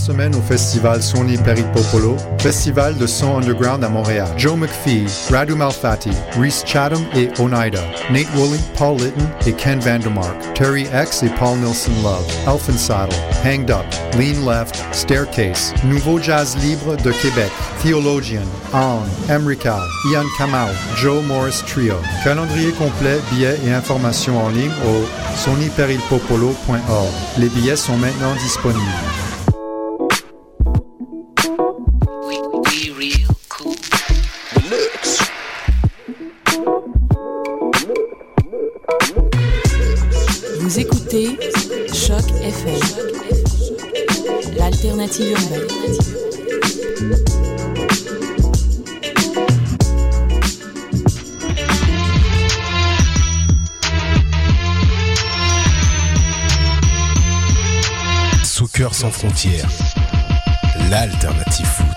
semaine au festival Sony Peripopolo, festival de son underground à Montréal. Joe McPhee, Radu Malfatti, Reese Chatham et Oneida, Nate Woolley, Paul Litton et Ken Vandermark, Terry X et Paul Nilsson Love, Elfin Saddle, Hanged Up, Lean Left, Staircase, Nouveau Jazz Libre de Québec, Theologian, On, Emrical, Ian Kamau, Joe Morris Trio. Calendrier complet, billets et informations en ligne au sonyperilpopolo.org. Les billets sont maintenant disponibles. Urbaine. Soccer sans frontières, l'alternative.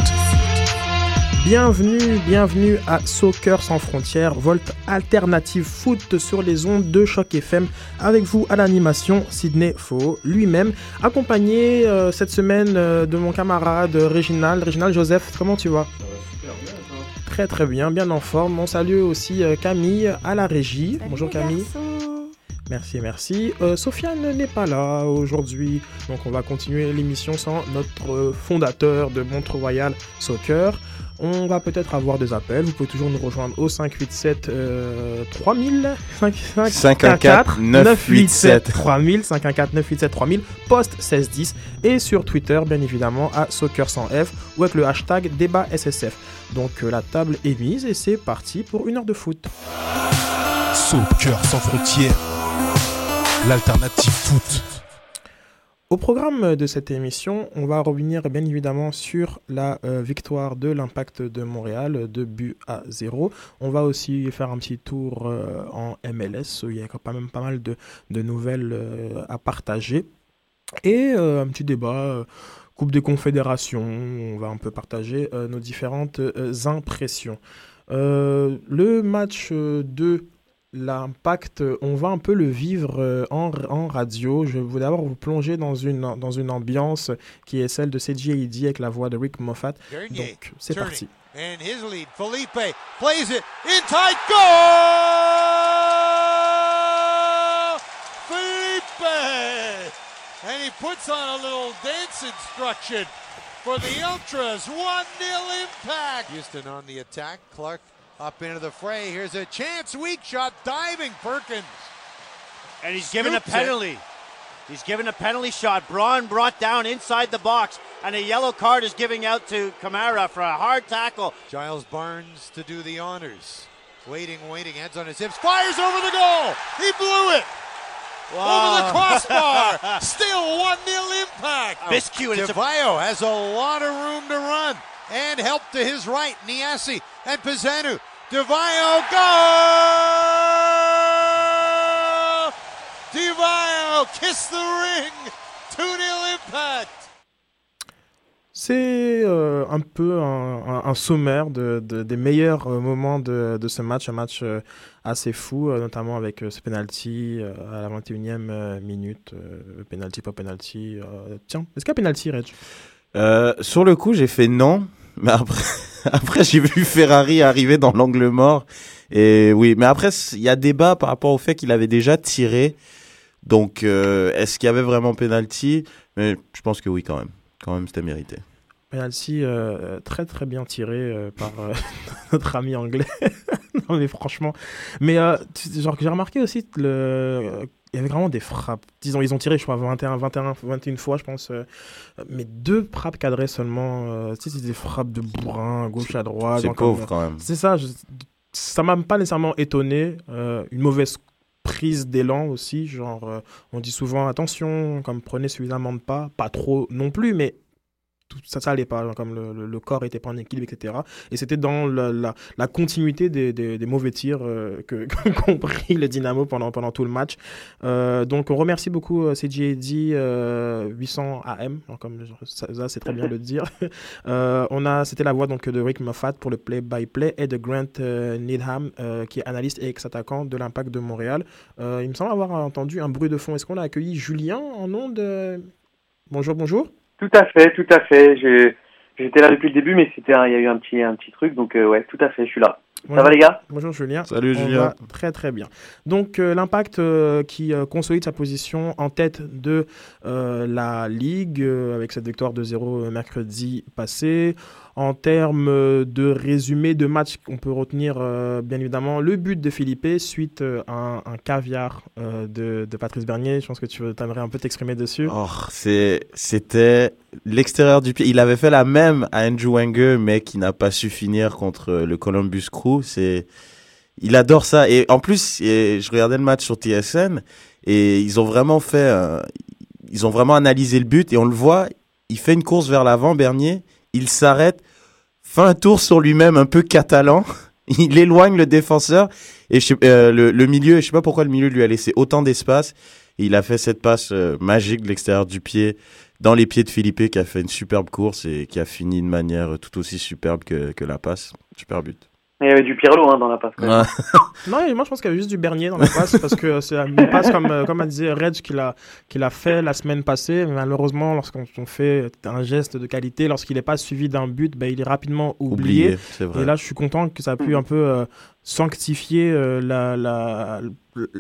Bienvenue, bienvenue à Soccer sans frontières, Volt alternative foot sur les ondes de Choc FM. Avec vous à l'animation, Sydney Faux, lui-même, accompagné euh, cette semaine euh, de mon camarade Réginal. Réginal Joseph, comment tu vas? Très très bien, bien en forme. On salue aussi euh, Camille à la régie. Bonjour Camille. Merci, merci. Euh, Sofiane n'est pas là aujourd'hui, donc on va continuer l'émission sans notre euh, fondateur de Montre Royal Soccer. On va peut-être avoir des appels. Vous pouvez toujours nous rejoindre au 587 euh, 3000 514 987 3000 514 987 3000 post 1610 et sur Twitter bien évidemment à Soccer 100F ou avec le hashtag débat SSF. Donc euh, la table est mise et c'est parti pour une heure de foot. Soccer sans frontières, l'alternative foot. Au programme de cette émission, on va revenir bien évidemment sur la euh, victoire de l'Impact de Montréal, de but à 0. On va aussi faire un petit tour euh, en MLS, il y a quand même pas mal de, de nouvelles euh, à partager. Et euh, un petit débat, euh, Coupe des Confédérations, on va un peu partager euh, nos différentes euh, impressions. Euh, le match euh, de l'impact, euh, on va un peu le vivre euh, en, en radio. Je vais d'abord vous plonger dans une, dans une ambiance qui est celle de CJAD avec la voix de Rick Moffat. Donc, c'est parti. And his lead, Felipe plays it in tight goal! Felipe! And he puts on a little dance instruction for the Ultras. 1 0 impact. Houston on the attack. Clark up into the fray. Here's a chance. Weak shot. Diving Perkins. And he's given a Scoops it. penalty. He's given a penalty shot. Braun brought down inside the box, and a yellow card is giving out to Kamara for a hard tackle. Giles Barnes to do the honors. Waiting, waiting, Heads on his hips, fires over the goal. He blew it. Over the crossbar. Still 1 0 impact. Miscue, and Devayo has a lot of room to run. And help to his right. Niasi and Pizzanu. Devayo, goal! Devayo, kiss the ring. 2 0 impact. C'est euh, un peu un, un- un sommaire de, de- des meilleurs euh, moments de, de ce match, un match euh, assez fou, euh, notamment avec euh, ce penalty euh, à la 21e euh, minute, euh, penalty pas penalty. euh, tiens, est-ce qu'il y a penalty, Reg? Euh, sur le coup, j'ai fait non, mais après, après j'ai vu Ferrari arriver dans l'angle mort. Et oui, mais après, il y a débat par rapport au fait qu'il avait déjà tiré. Donc, euh, est-ce qu'il y avait vraiment penalty? Mais je pense que oui, quand même. Quand même, c'était mérité. Penalty euh, très très bien tiré euh, par notre ami anglais. mais franchement, mais genre j'ai remarqué aussi que le il y avait vraiment des frappes. Disons, ils ont tiré, je crois, 21, 21, 21 fois, je pense. euh, mais deux frappes cadrées seulement. euh, tu sais, c'est des frappes de bourrin, gauche à droite. C'est pauvre quand même. C'est ça. je- ça m'a pas nécessairement étonné. euh, une mauvaise prise d'élan aussi. Genre, on dit souvent attention, comme prenez suffisamment de pas, pas trop non plus, mais ça, ça allait pas. Comme le, corps était pas en équilibre, etc. Et c'était dans la, continuité des, mauvais tirs euh, que qu'ont pris le Dynamo pendant, tout le match. Euh, donc, on remercie beaucoup euh, CJD euh, 800 AM, genre, comme ça, c'est très bien de le dire. On a, c'était la voix donc de Rick Moffat pour le play-by-play et de Grant Needham, qui est analyste et ex-attaquant de l'Impact de Montréal. Il me semble avoir entendu un bruit de fond. Est-ce qu'on a accueilli Julien en ondes Bonjour, bonjour. Tout à fait, tout à fait. Je- J'étais là depuis le début, mais c'était un- il y a eu un petit, un petit truc, donc euh, ouais, tout à fait, je suis là. Ça va les gars? Bonjour Julien. Salut, On Julien. va Très très bien. Donc euh, l'impact euh, qui euh, consolide sa position en tête de euh, la Ligue euh, avec cette victoire de 0 mercredi passé. En termes euh, de résumé de match, on peut retenir euh, bien évidemment le but de Philippe suite euh, à un, caviar de, de Patrice Bernier. Je pense que tu aimerais un peu t'exprimer dessus. Oh, c'était l'extérieur du pied. Il avait fait la même à Andrew Wenger, mais qui n'a pas su finir contre le Columbus Crew. Il adore ça. Et en plus, je regardais le match sur TSN et ils ont vraiment fait, ils ont vraiment analysé le but et on le voit. Il fait une course vers l'avant, Bernier. Il s'arrête, fait un tour sur lui-même un peu catalan. Il éloigne le défenseur et je euh, le, milieu. Je sais pas pourquoi le milieu lui a laissé autant d'espace. Et il a fait cette passe euh, magique de l'extérieur du pied dans les pieds de Philippe qui a fait une superbe course et qui a fini de manière tout aussi superbe que, que la passe. Super but. Il y avait du Pirlo hein, dans la passe. quand même. Ouais. Non, moi je pense qu'il y avait juste du Bernier dans la passe parce que c'est une passe comme, euh, comme a dit Reg qu'il a, qu'il a fait la semaine passée. Mais malheureusement, lorsqu'on on fait un geste de qualité, lorsqu'il n'est pas suivi d'un but, ben, il est rapidement oublié. Oublié, c'est vrai. Et là, je suis content que ça a pu un peu euh, sanctifier euh, la, la,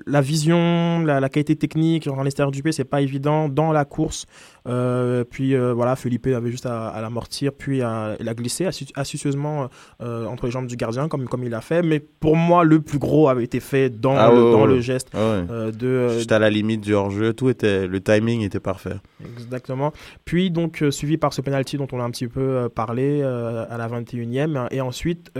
la vision, la, la qualité technique. Genre, en l'extérieur du pied, c'est pas évident. Dans la course, euh, puis euh, voilà, Felipe avait juste à, à l'amortir, puis à la glisser astucieusement entre les jambes du gardien, comme, comme il l'a fait. Mais pour moi, le plus gros avait été fait dans, Ah le, ouais, dans ouais. le geste Ah ouais. de, Juste à la limite du hors-jeu, tout était, le timing était parfait. Exactement. Puis donc suivi par ce penalty dont on a un petit peu parlé à la 21e et ensuite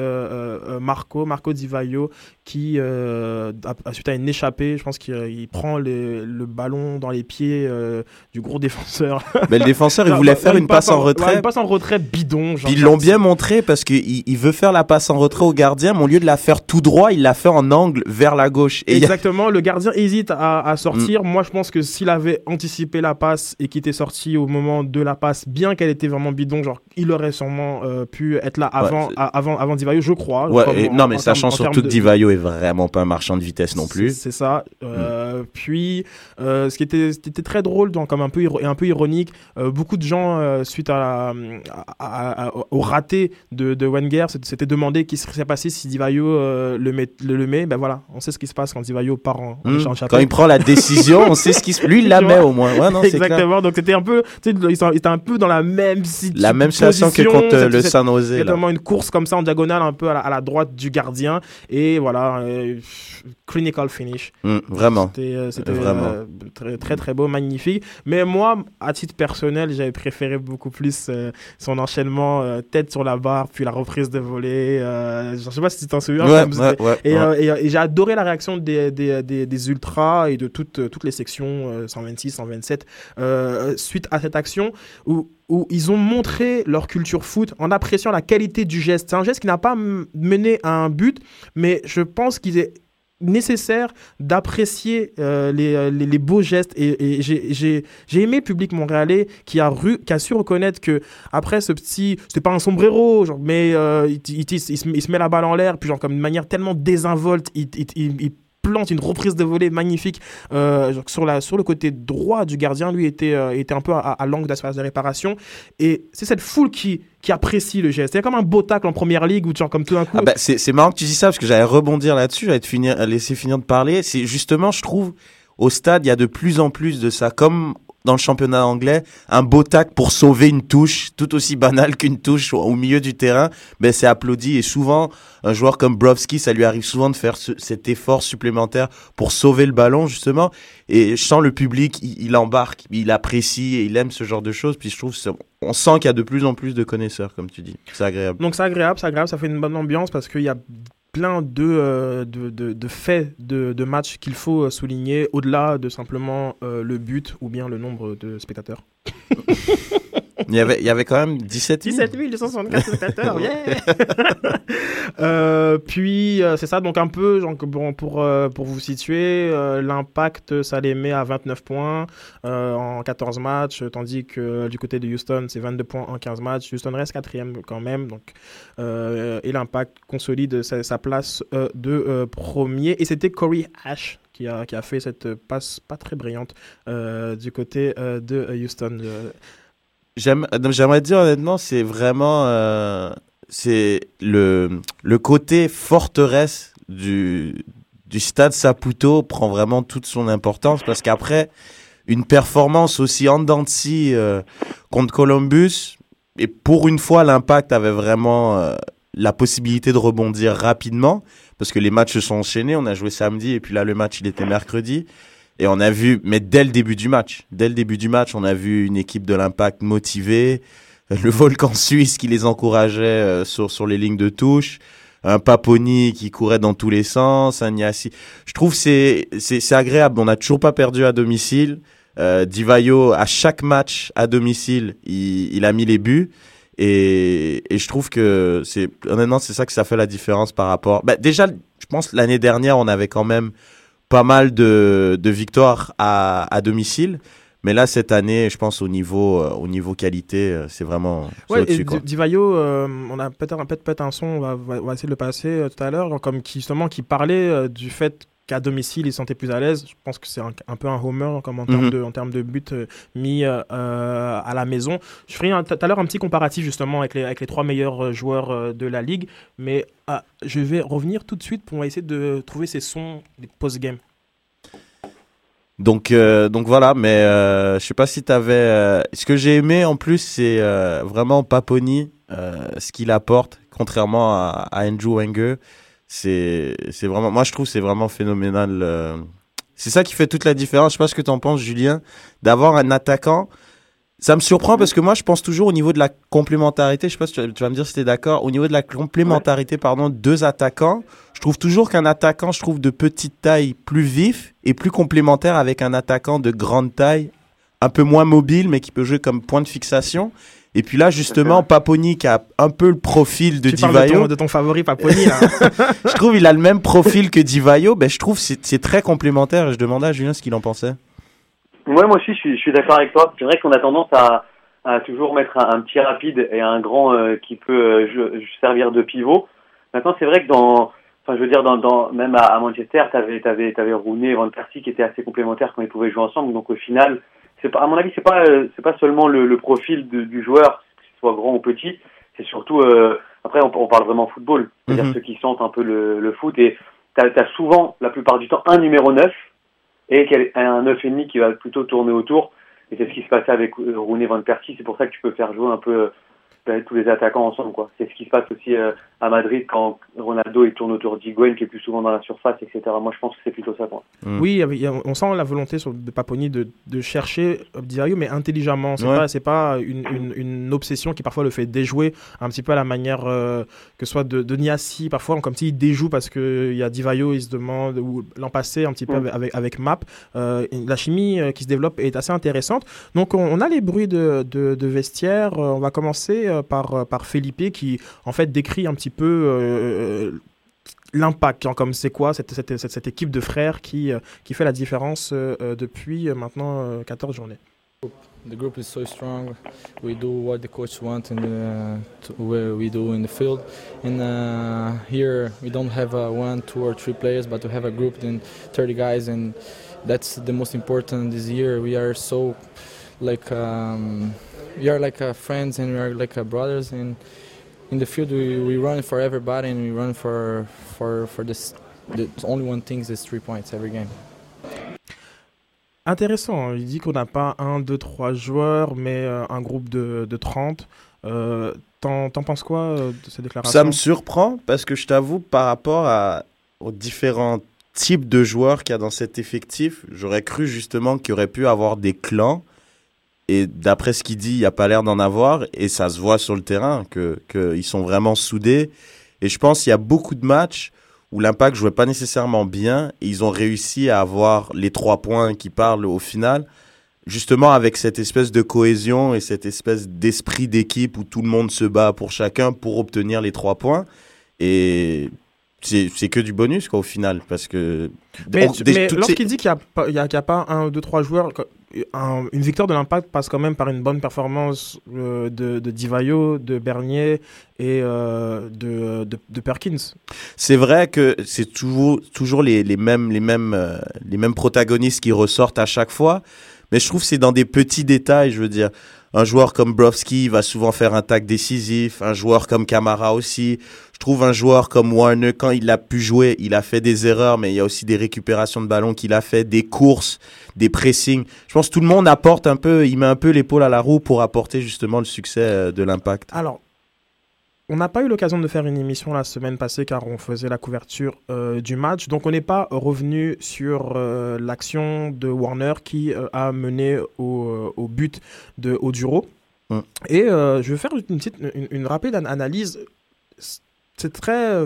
Marco Marco Vaio qui euh, suite à une échappée, je pense qu'il il prend le, le ballon dans les pieds euh, du gros défenseur. Mais le défenseur, il voulait faire une passe en ouais, retrait. une passe en retrait bidon. genre, ils l'ont bien montré parce qu'il il veut faire la passe en retrait au gardien, mais au lieu de la faire tout droit, il l'a fait en angle vers la gauche. Et a- Exactement, le gardien hésite à, à sortir. Moi, je pense que s'il avait anticipé la passe et qu'il était sorti au moment de la passe, bien qu'elle était vraiment bidon, genre, il aurait sûrement euh, pu être là avant, à- avant, avant Di Vaio, je crois. Ouais, et- non, mais sachant surtout que de- Di Vaio est vraiment pas un marchand de vitesse non plus. c'est ça. Euh, Puis, euh, ce qui était, ce qui était très drôle, donc, comme un peu, un peu ironique, euh, beaucoup de gens, suite à la- à- à- au raté de, de Wenger, s'étaient demandé qu'est-ce qui serait passé si Di Vaio euh, le, met, le, le met. Ben voilà, on sait ce qui se passe quand Di Vaio part en, en Hmm. échange Quand il prend la décision, on sait ce qui se. Lui, il la met au moins. Ouais, non, c'est clair. Exactement, donc c'était un peu, ils étaient un peu dans la même situation. La même situation que contre le San Jose. Exactement, une course comme ça en diagonale, un peu à la, à la droite du gardien. Et voilà, clinical finish. Hmm, vraiment. C'était euh, euh, très, très très beau, magnifique. Mais moi, à titre personnel, j'avais préféré beaucoup plus euh, son enchaînement euh, tête sur la barre, puis la reprise de volée. je sais pas si tu t'en souviens. Ouais, ouais, et, ouais. et, et j'ai adoré la réaction des, des, des, des ultras et de toutes, toutes les sections euh, 126, 127 euh, suite à cette action où, où ils ont montré leur culture foot en appréciant la qualité du geste. C'est un geste qui n'a pas mené à un but, mais je pense qu'il est nécessaire d'apprécier euh, les, euh, les, les beaux gestes et, et j'ai- j'ai aimé le public montréalais qui a, ru, qui a su reconnaître que après ce petit c'était pas un sombrero genre, mais euh, il, il- se- il se, met la balle en l'air puis genre comme une manière tellement désinvolte il plante une reprise de volée magnifique euh, sur, la, sur le côté droit du gardien lui était, euh, était un peu à, l'angle de la de réparation et c'est cette foule qui, qui apprécie le geste c'est comme un beau tacle en première ligue où genre comme tout d'un coup Ah bah, c'est c'est marrant que tu dis ça parce que j'allais rebondir là-dessus, j'allais te finir, laisser finir de parler. C'est justement, je trouve, au stade, il y a de plus en plus de ça. Comme dans le championnat anglais, un beau tac pour sauver une touche, tout aussi banale qu'une touche au, milieu du terrain, ben c'est applaudi. Et souvent, un joueur comme Brovski, ça lui arrive souvent de faire ce- cet effort supplémentaire pour sauver le ballon, justement. Et je sens le public, il, embarque, il apprécie et il aime ce genre de choses. Puis je trouve, on sent qu'il y a de plus en plus de connaisseurs, comme tu dis. C'est agréable. Donc c'est agréable, c'est agréable, ça fait une bonne ambiance parce qu'il y a plein de, euh, de, de, de faits de, de matchs qu'il faut euh, souligner au-delà de simplement euh, le but ou bien le nombre de spectateurs. Il y avait, il y avait quand même 17 000. 17 264 spectateurs, yeah Euh, Puis euh, c'est ça, donc un peu que bon, pour, euh, pour vous situer, euh, l'impact ça les met à 29 points euh, en 14 matchs, tandis que du côté de Houston c'est 22 points en 15 matchs. Houston reste quatrième quand même, donc, euh, et l'impact consolide sa, sa place euh, de euh, premier. Et c'était Corey Ash qui a, qui a fait cette passe pas très brillante euh, du côté euh, de Houston. Euh, j'aimerais dire honnêtement, c'est vraiment euh, c'est le, le côté forteresse du, du stade Saputo prend vraiment toute son importance parce qu'après une performance aussi en euh, contre Columbus, et pour une fois, l'impact avait vraiment euh, la possibilité de rebondir rapidement parce que les matchs se sont enchaînés. On a joué samedi et puis là, le match, il était mercredi. Et on a vu, mais dès le début du match, dès le début du match, on a vu une équipe de l'impact motivée, le volcan suisse qui les encourageait euh, sur, sur les lignes de touche, un Paponi qui courait dans tous les sens, un Niassi. Je trouve c'est c'est agréable. On n'a toujours pas perdu à domicile. Euh, Divayo, à chaque match à domicile, il, a mis les buts. Et, et je trouve que c'est honnêtement c'est ça que ça fait la différence par rapport. Bah, déjà, je pense l'année dernière on avait quand même pas mal de, de victoires à, à domicile. Mais là, cette année, je pense au niveau, euh, au niveau qualité, euh, c'est vraiment Ouais, et Divayo, euh, on a peut-être un, peut peut un son, on va, va- on va essayer de le passer tout à l'heure, comme qui, justement qui parlait du fait qu'à domicile, il se sentait plus à l'aise. Je pense que c'est un, un peu un homer comme en termes Mhm. de, en termes de buts euh, mis euh, euh, à la maison. Je ferai tout à l'heure un petit comparatif justement avec les, avec les trois meilleurs joueurs de la ligue, mais ah, je vais revenir tout de suite pour essayer de trouver ces sons des post-game. Donc, euh, donc voilà, mais euh, je sais pas si tu avais. ce que j'ai aimé en plus, c'est vraiment Paponi, ce qu'il apporte, contrairement à, à Andrew Wenger. C'est c'est vraiment. Moi, je trouve que c'est vraiment phénoménal. euh. C'est ça qui fait toute la différence. Je sais pas ce que tu en penses, Julien, d'avoir un attaquant. Ça me surprend parce que moi, je pense toujours au niveau de la complémentarité. Je sais pas si tu vas, me dire si tu es d'accord. Au niveau de la complémentarité, pardon, deux attaquants, je trouve toujours qu'un attaquant, je trouve de petite taille plus vif et plus complémentaire avec un attaquant de grande taille, un peu moins mobile, mais qui peut jouer comme point de fixation. Et puis là, justement, Paponi qui a un peu le profil de tu parles de ton, Divayo. de ton favori Paponi là. Je trouve il a le même profil que Divayo. Ben, je trouve c'est c'est très complémentaire. Je demandais à Julien ce qu'il en pensait. Ouais, moi aussi, je suis, je suis d'accord avec toi. C'est vrai qu'on a tendance à, à toujours mettre un, un petit rapide et un grand euh, qui peut euh, je- je- servir de pivot. Maintenant, c'est vrai que dans, enfin, je veux dire, dans, dans même à, à Manchester, t'avais, t'avais, t'avais Rooney et Van Persie qui étaient assez complémentaires quand ils pouvaient jouer ensemble. Donc, au final, c'est pas, à mon avis, c'est pas, euh, c'est pas seulement le, le profil de- du joueur, que ce soit grand ou petit. C'est surtout, euh, après, on, on parle vraiment football. C'est-à-dire Mhm. ceux qui sentent un peu le, le foot et t'as, t'as souvent, la plupart du temps, un numéro 9 et un 9,5 qui va plutôt tourner autour. Et c'est ce qui se passait avec euh, Rooney Van Persie. C'est pour ça que tu peux faire jouer un peu tous les attaquants ensemble. quoi. C'est ce qui se passe aussi euh, à Madrid quand Ronaldo il tourne autour d'Higuain qui est plus souvent dans la surface, etc. Moi je pense que c'est plutôt ça. Quoi. Mm. Oui, on sent la volonté sur, de Paponi de, de chercher Divayo, mais intelligemment. C'est Ouais. pas, c'est pas une, une, une obsession qui parfois le fait déjouer un petit peu à la manière euh, que ce soit de, de Niassi, parfois comme s'il déjoue parce qu'il y a Divayo, il se demande, ou l'an passé un petit peu Mm. avec, avec, avec Map. Euh, la chimie euh, qui se développe est assez intéressante. Donc on, on a les bruits de, de, de vestiaire. Euh, on va commencer euh, par, euh, par Felipe qui décrit un petit peu euh, l'impact, hein, comme c'est quoi cette, équipe de frères qui, euh, fait la différence euh, euh, depuis euh, maintenant euh, 14 journées. The group is so strong. We do what the coach wants and uh, we do in the field. And uh, here we don't have uh, one, two, or three players, but we have a group in 30 guys, and that's the most important this year. We are so like um, we are like uh, friends and we are like uh, brothers. And in the field we, we run for everybody and we run for for for this. The only one thing is three points every game. Intéressant, hein. il dit qu'on n'a pas un, deux, trois joueurs, mais euh, un groupe de, de 30. Euh, T'en penses quoi euh, de cette déclaration? Ça me surprend parce que je t'avoue, par rapport à, aux différents types de joueurs qu'il y a dans cet effectif, j'aurais cru justement qu'il y aurait pu avoir des clans. Et d'après ce qu'il dit, il n'y a pas l'air d'en avoir. Et ça se voit sur le terrain qu'ils sont vraiment soudés. Et je pense qu'il y a beaucoup de matchs où l'impact jouait pas nécessairement bien. Et ils ont réussi à avoir les trois points qui parlent au final justement avec cette espèce de cohésion et cette espèce d'esprit d'équipe où tout le monde se bat pour chacun pour obtenir les trois points. C'est que du bonus quoi au final parce que Mais, mais lorsqu'il dit qu'il n'y a, y a, pas un, deux, trois joueurs, un- une victoire de l'impact passe quand même par une bonne performance euh, de, de Divayo, de Bernier et euh, de, de, de Perkins. c'est vrai que c'est toujours toujours les, les mêmes les mêmes euh, les mêmes protagonistes qui ressortent à chaque fois mais je trouve que c'est dans des petits détails je veux dire un joueur comme Brovski va souvent faire un tag décisif, un joueur comme Camara aussi. Je trouve un joueur comme Warner, quand il a pu jouer, il a fait des erreurs, mais il y a aussi des récupérations de ballons qu'il a fait, des courses, des pressings. Je pense que tout le monde apporte un peu, il met un peu l'épaule à la roue pour apporter justement le succès euh, de l'impact. Alors, on n'a pas eu l'occasion de faire une émission la semaine passée car on faisait la couverture euh, du match. Donc on n'est pas revenu sur euh, l'action de Warner qui euh, a mené au, au but de Oduro. Et je vais faire une, petite, une, une rapide an- analyse. C'est très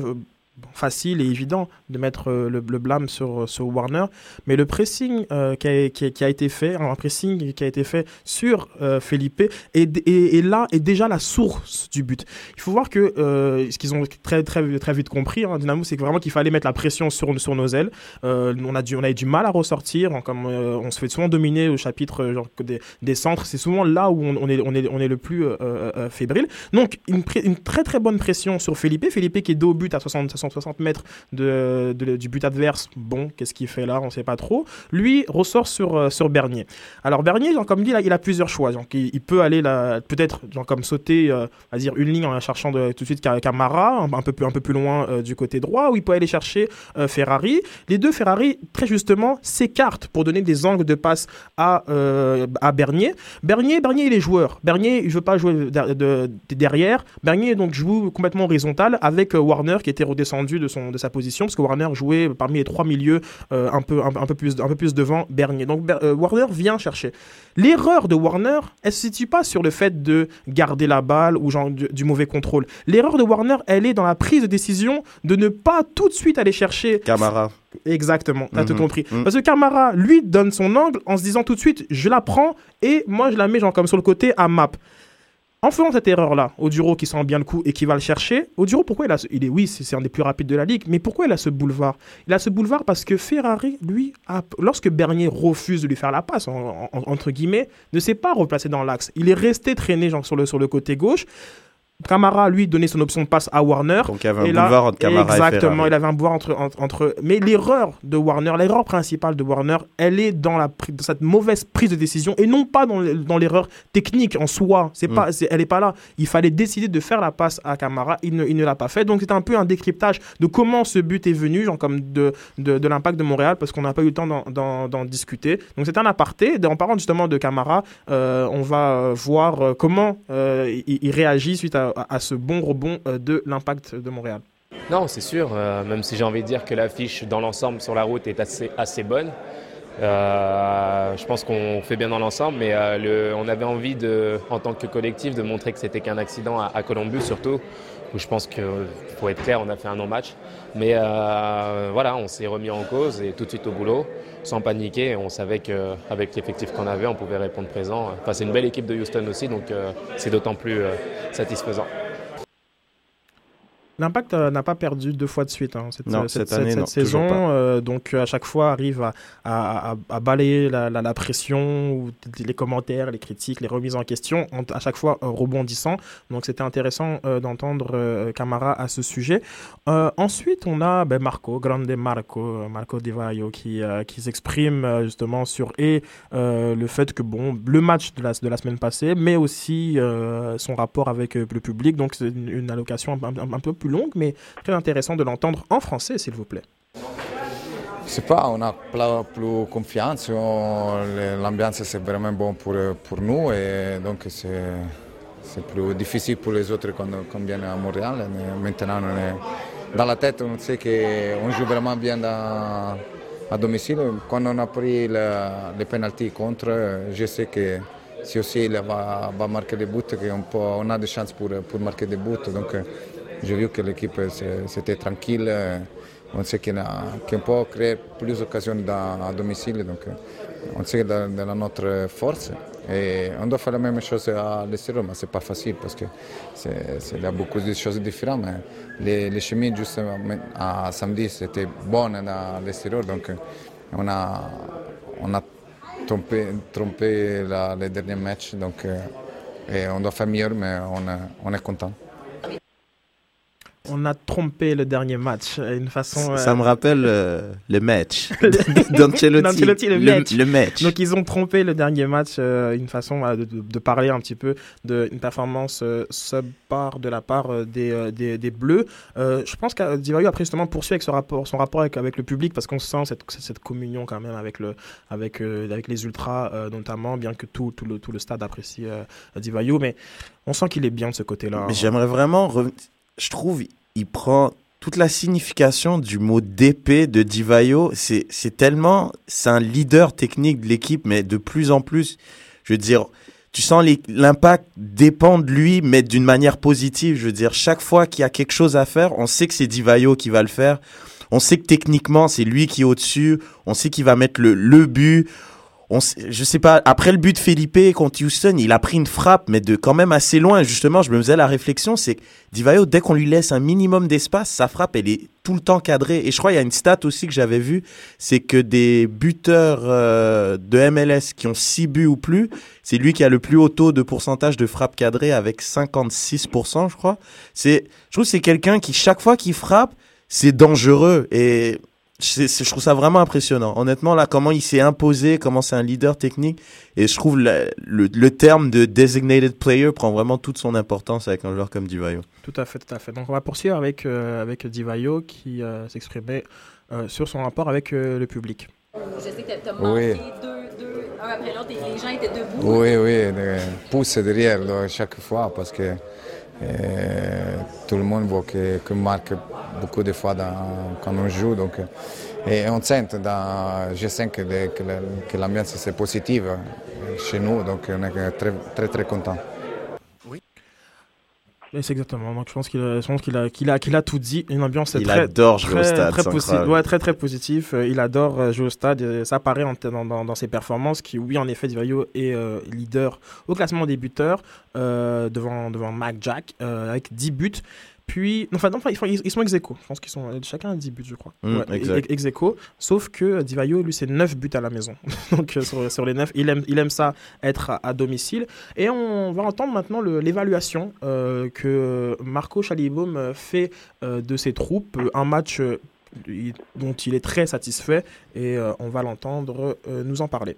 facile et évident de mettre euh, le, blâme sur, sur Warner, mais le pressing euh, qui, a, été fait, un pressing qui a été fait sur euh, Felipe, est, est- est là est déjà la source du but. Il faut voir que euh, ce qu'ils ont très, très, très vite compris, hein, Dynamo, c'est vraiment qu'il fallait mettre la pression sur, sur nos ailes. Euh, on, a du, on a eu du mal à ressortir, hein, comme euh, on se fait souvent dominer au chapitre euh, genre, des, des centres. C'est souvent là où on, est, on, est, on est le plus euh, euh, euh, fébrile. Donc, une très très bonne pression sur Felipe. Felipe qui est dos au but à 60, 60 mètres de, de- du but adverse. Bon, qu'est-ce qu'il fait là On ne sait pas trop. Lui ressort sur, euh, sur Bernier. Alors, Bernier, comme dit, là, il a plusieurs choix. Donc, il, peut aller peut-être comme sauter, euh, on va dire, une ligne en cherchant tout de suite Ca- Camara, un, un peu plus, un peu plus loin euh, du côté droit, ou il peut aller chercher euh, Ferrari. Les deux Ferrari, très justement, s'écartent pour donner des angles de passe à, euh, à Bernier. Bernier, Bernier, il est joueur. Bernier, il ne veut pas jouer de- de- de- derrière. Bernier, donc, joue complètement horizontal avec euh, Warner qui était redescendu de, son, de sa position, parce que Warner jouait parmi les trois milieux euh, un, peu, un, un peu plus, un peu plus devant Bernier. Donc, Ber- euh, Warner vient chercher. L'erreur de Warner, elle se situe pas sur le fait de garder la balle ou genre du, du mauvais contrôle. L'erreur de Warner, elle est dans la prise de décision de ne pas tout de suite aller chercher Camara. Exactement, t'as tout Mhm. compris. Mhm. Parce que Camara, lui, donne son angle en se disant tout de suite, je la prends et moi, je la mets genre comme sur le côté à map. En faisant cette erreur-là, Oduro qui sent bien le coup et qui va le chercher, Oduro, pourquoi il a il est oui, c'est un des plus rapides de la ligue, mais pourquoi il a ce boulevard? Il a ce boulevard parce que Ferrari, lui, lorsque Bernier refuse de lui faire la passe, en- en- entre guillemets, ne s'est pas replacé dans l'axe. Il est resté traîné sur le côté gauche. Camara, lui, donnait son option de passe à Warner. Donc il y avait un Et là, boulevard entre Camara et Exactement, il avait un boulevard entre, entre, entre- Mais l'erreur de Warner, l'erreur principale de Warner, elle est dans, la, dans cette mauvaise prise de décision et non pas dans, le- dans l'erreur technique en soi. C'est Mm. pas, c'est- elle n'est pas là. Il fallait décider de faire la passe à Camara. Il ne, il ne l'a pas fait. Donc c'est un peu un décryptage de comment ce but est venu, genre comme de, de, de l'impact de Montréal, parce qu'on n'a pas eu le temps d'en- discuter. Donc c'est un aparté. En parlant justement de Camara, euh, on va euh, voir euh, comment euh, il, il réagit suite à, à- à ce bon rebond euh, de l'impact de Montréal. Non, c'est sûr, euh, même si j'ai envie de dire que l'affiche dans l'ensemble sur la route est assez, assez bonne. Euh, je pense qu'on fait bien dans l'ensemble, mais euh, on avait envie, de, en tant que collectif, de montrer que c'était qu'un accident à, à Columbus, surtout, où je pense que, pour être clair, on a fait un non-match. Mais euh, voilà, on s'est remis en cause et tout de suite au boulot, sans paniquer. On savait qu'avec l'effectif qu'on avait, on pouvait répondre présent. Enfin, c'est une belle équipe de Houston aussi, donc euh, c'est d'autant plus euh, satisfaisant. L'impact euh, n'a pas perdu deux fois de suite hein, cette, Non, cette- cette année, cette non, saison. euh, donc euh, à chaque fois arrive à, à- à- à balayer la, la- la pression, ou les commentaires, les critiques, les remises en question, en- à chaque fois rebondissant. Donc c'était intéressant euh, d'entendre Camara à ce sujet. Ensuite, on a ben, Marco, Grande Marco, Marco Di Vaio, qui, qui s'exprime justement sur et le fait que bon, le match de la, de la semaine passée, mais aussi son rapport avec le public. Donc c'est une, une allocation un, un- un peu plus longue, mais très intéressant de l'entendre en français, s'il vous plaît. Je sais pas, on a plus confiance, on- l'ambiance c'est vraiment bon pour, pour nous et donc c'est c'est plus difficile pour les autres quand, quand viennent à Montréal. Maintenant, on est dans la tête, on sait qu'on joue vraiment bien à domicile. Quand on a pris le- les pénalties contre, je sais que si aussi il va, va marquer des buts, qu'on on a des chances pour, pour marquer des buts. J'ai vu que l'équipe c'est- c'était tranquille. On sait qu'on peut créer plus d'occasions dans- à domicile. Donc on sait de, de la notre force. Et on doit faire la même chose à l'extérieur, mais ce n'est pas facile parce que il y a beaucoup de choses différentes. Mais les, les chemins juste à samedi, c'était bon à l'extérieur. Donc on a, trompé, les derniers matchs. Donc, euh, et on doit faire mieux, mais on, on est content. On a trompé le dernier match. euh, Une façon. Ça euh, me rappelle euh, le match d'Ancelotti. D'Ancelotti, le match. Le match. Donc ils ont trompé le dernier match, euh, une façon euh, de, parler un petit peu d'une performance euh, subpar de la part euh, des, euh, des, des Bleus. Euh, je pense que Divario après justement poursuit avec ce rapport, son rapport avec, avec le public parce qu'on sent cette, cette communion quand même avec, le, avec, euh, avec les ultras euh, notamment, bien que tout, tout, le, tout le stade apprécie euh, Divayo, mais on sent qu'il est bien de ce côté-là. Mais j'aimerais vraiment. Je trouve il prend toute la signification du mot d'épée de Divayo. C'est tellement. C'est un leader technique de l'équipe, mais de plus en plus. Je veux dire. Tu sens l'impact dépend de lui, mais d'une manière positive. Je veux dire, chaque fois qu'il y a quelque chose à faire, on sait que c'est Divayo qui va le faire. On sait que techniquement, c'est lui qui est au-dessus. On sait qu'il va mettre le, le but. On je sais pas, après le but de Felipe contre Houston, il a pris une frappe, mais de quand même assez loin. Justement, je me faisais la réflexion, c'est que Divayo, dès qu'on lui laisse un minimum d'espace, sa frappe, elle est tout le temps cadrée. Et je crois, il y a une stat aussi que j'avais vue, c'est que des buteurs euh, de MLS qui ont 6 buts ou plus, c'est lui qui a le plus haut taux de pourcentage de frappes cadrées avec 56%, je crois. C'est, je trouve que c'est quelqu'un qui, chaque fois qu'il frappe, c'est dangereux. Et je trouve ça vraiment impressionnant. Honnêtement, là, comment il s'est imposé, comment c'est un leader technique. Et je trouve la- le, le terme de designated player prend vraiment toute son importance avec un joueur comme Divayo. Tout à fait, tout à fait. Donc on va poursuivre avec, euh, avec Divayo qui euh, s'exprimait euh, sur son rapport avec euh, le public. Je sais que tu as Oui. deux, deux, un après l'autre, et les gens étaient debout. Oui, oui, de pousse derrière là, chaque fois parce que euh, tout le monde voit que- qu'on marque beaucoup de fois dans- quand on joue. Donc, euh, et on sent, dans, je sens que, que la- que l'ambiance c'est positive euh, chez nous, donc on est très, très, très content. C'est exactement. Donc je pense qu'il a, je pense qu'il a, qu'il a, qu'il a tout dit. Une ambiance Il très, adore jouer au très, stade, très, c'est posi- incroyable. ouais, très très positif. Euh, Il adore euh, jouer au stade. Ça apparaît en- dans, dans, dans ses performances. Qui, oui, en effet, Divayo est euh, leader au classement des buteurs euh, devant devant Mac Jack euh, avec 10 buts. Puis, enfin, non, enfin, ils, font- ils- ils sont ex aequo. Je pense qu'ils sont chacun a 10 buts, je crois. Mm, Ouais, exact. ex aequo. Sauf que euh, Divayo, lui, c'est 9 buts à la maison. Donc, euh, sur, sur les 9, il aime, il aime ça être à, à domicile. Et on va entendre maintenant l'évaluation euh, que Marco Chalibaume euh, fait euh, de ses troupes. Un match euh, dont il est très satisfait et euh, on va l'entendre euh, nous en parler.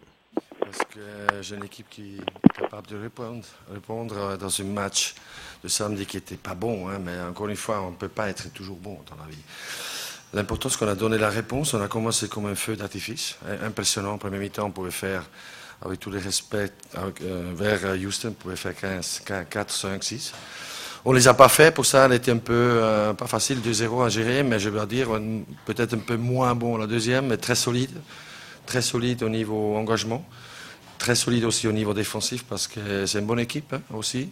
Parce que j'ai une équipe qui est capable de répondre, répondre dans un match de samedi qui n'était pas bon. hein, mais encore une fois, on ne peut pas être toujours bon dans la vie. L'important, c'est qu'on a donné la réponse. On a commencé comme un feu d'artifice. hein, Impressionnant. En premier mi-temps, on pouvait faire, avec tous les respects, euh, vers euh, Houston, on pouvait faire 15, 4, 5, 6. On les a pas fait, pour ça, elle était un peu euh, pas facile, 2-0 à gérer, mais je dois dire peut-être un peu moins bon la deuxième, mais très solide, très solide au niveau engagement, très solide aussi au niveau défensif parce que c'est une bonne équipe hein, aussi,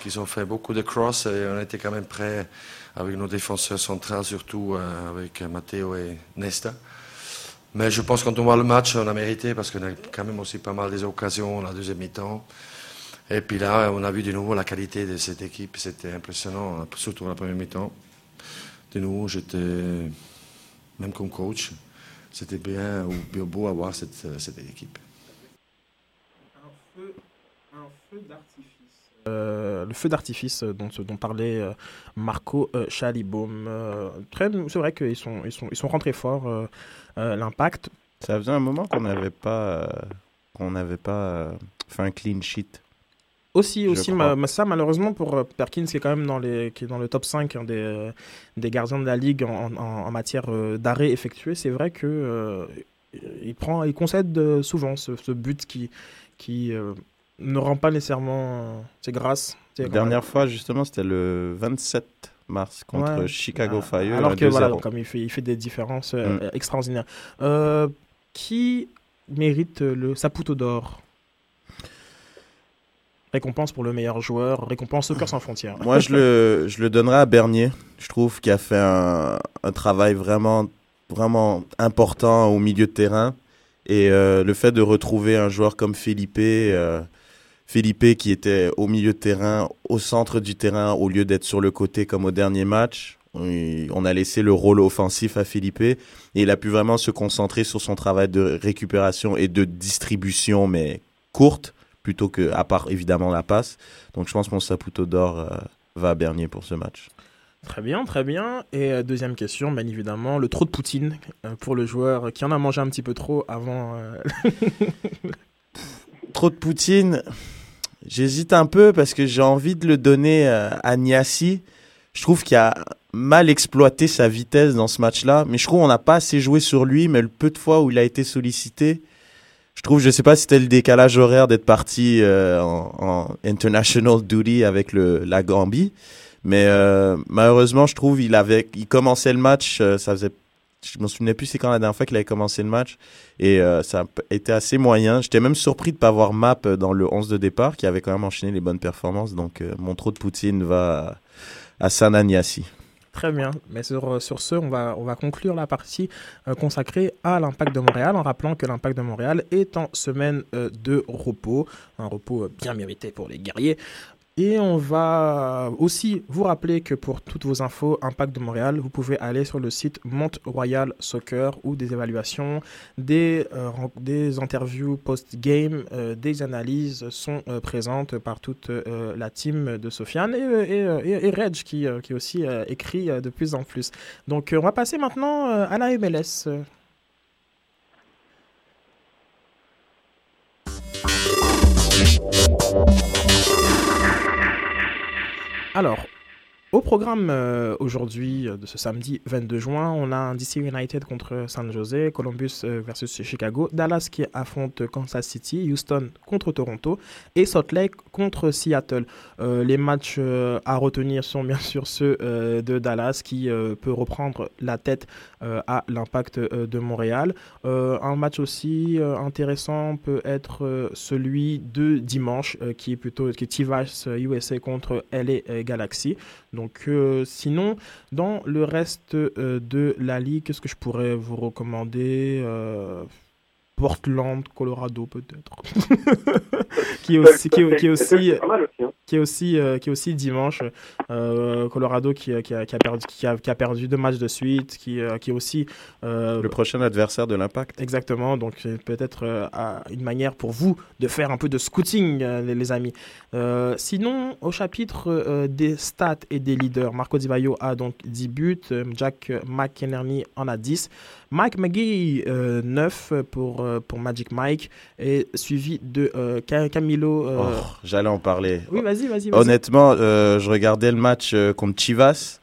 qu'ils ont fait beaucoup de cross et on était quand même prêts avec nos défenseurs centrales, surtout euh, avec Matteo et Nesta. Mais je pense que quand on voit le match, on a mérité parce qu'on a quand même aussi pas mal des occasions la deuxième mi-temps. Et puis là, on a vu de nouveau la qualité de cette équipe. C'était impressionnant, surtout la première mi-temps. De nouveau, j'étais, même comme coach, c'était bien ou bien beau à voir cette, cette équipe. Euh, le feu d'artifice euh, dont, dont parlait euh, Marco euh, c'est vrai qu'ils sont, ils sont, ils sont rentrés forts. euh, L'impact. Ça faisait un moment qu'on n'avait pas, qu'on n'avait pas fait un clean sheet. Aussi, aussi ma- ça, malheureusement, pour Perkins, qui est quand même dans, les, qui est dans le top 5 hein, des, des gardiens de la Ligue en, en- en matière d'arrêt effectué, c'est vrai que euh, il, prend, il concède souvent ce, ce but qui, qui ne rend pas nécessairement euh, ses grâces. La dernière fois, justement, c'était le 27 mars contre Ouais. Chicago Ah, Fire. Alors que voilà, 2-0. comme il fait, il fait des différences euh, Mm. extraordinaires. Euh, qui mérite le Saputo d'or? Récompense pour le meilleur joueur, récompense au cœur sans frontières. Moi, je le, je le donnerais à Bernier. Je trouve qu'il a fait un, un travail vraiment, vraiment important au milieu de terrain. Et euh, le fait de retrouver un joueur comme Felipe, euh, Felipe qui était au milieu de terrain, au centre du terrain, au lieu d'être sur le côté comme au dernier match, on a laissé le rôle offensif à Felipe et il a pu vraiment se concentrer sur son travail de récupération et de distribution, mais courte, plutôt que, à part évidemment la passe. Donc je pense que mon Saputo d'or euh, va à Bernier pour ce match. Très bien, très bien. Et euh, deuxième question, bien évidemment, le trop de Poutine euh, pour le joueur qui en a mangé un petit peu trop avant. Trop de Poutine, j'hésite un peu parce que j'ai envie de le donner euh, à Niassi. Je trouve qu'il a mal exploité sa vitesse dans ce match-là, mais je trouve qu'on n'a pas assez joué sur lui, mais le peu de fois où il a été sollicité, je trouve, je sais pas si c'était le décalage horaire d'être parti euh, en, en international duty avec la Gambie, mais euh, malheureusement, je trouve il avait, il commençait le match, euh, ça faisait, je me souvenais plus c'est quand la dernière fois qu'il avait commencé le match, et euh, ça été assez moyen. J'étais même surpris de pas voir Map dans le 11 de départ, qui avait quand même enchaîné les bonnes performances, donc euh, mon trop de Poutine va à, Sananiasi. Très bien. Mais sur, sur ce, on va, on va conclure la partie euh, consacrée à l'Impact de Montréal en rappelant que l'Impact de Montréal est en semaine euh, de repos, un repos euh, bien mérité pour les guerriers. Et on va aussi vous rappeler que pour toutes vos infos Impact de Montréal, vous pouvez aller sur le site Mont Royal Soccer où des évaluations, des, euh, des interviews post-game, euh, des analyses sont euh, présentes par toute la team de Sofiane et, et, et- et Reg qui, qui aussi écrit de plus en plus. Donc on va passer maintenant à la MLS. Alors, au programme euh, aujourd'hui euh, de ce samedi 22 juin, on a DC United contre San Jose, Columbus euh, versus Chicago, Dallas qui affronte Kansas City, Houston contre Toronto et Salt Lake contre Seattle. Les matchs à retenir sont bien sûr ceux de Dallas qui peut reprendre la tête à l'impact de Montréal. Un match aussi intéressant peut être celui de dimanche qui est plutôt qui est euh, USA contre LA Galaxy. Euh, sinon, dans le reste euh, de la ligue, qu'est-ce que je pourrais vous recommander Euh, Portland, Colorado peut-être. qui est aussi qui est, qui est aussi C'est pas mal aussi, hein. Qui est aussi euh, qui est aussi dimanche Euh, Colorado qui, qui, a, qui a perdu qui a, qui a perdu deux matchs de suite qui euh, qui est aussi euh, Le prochain adversaire de l'impact. Exactement, donc peut-être euh, une manière pour vous de faire un peu de scouting, euh, les, les amis. Euh, sinon, au chapitre euh, des stats et des leaders, Marco Di Vaio a donc 10 buts, euh, Jack McInerney en a 10, Mike McGee euh, 9 pour, euh, pour Magic Mike, et suivi de euh, Ca- Camilo... euh, Oh, J'allais en parler. Oui, Honnêtement, euh, je regardais le match euh, contre Chivas.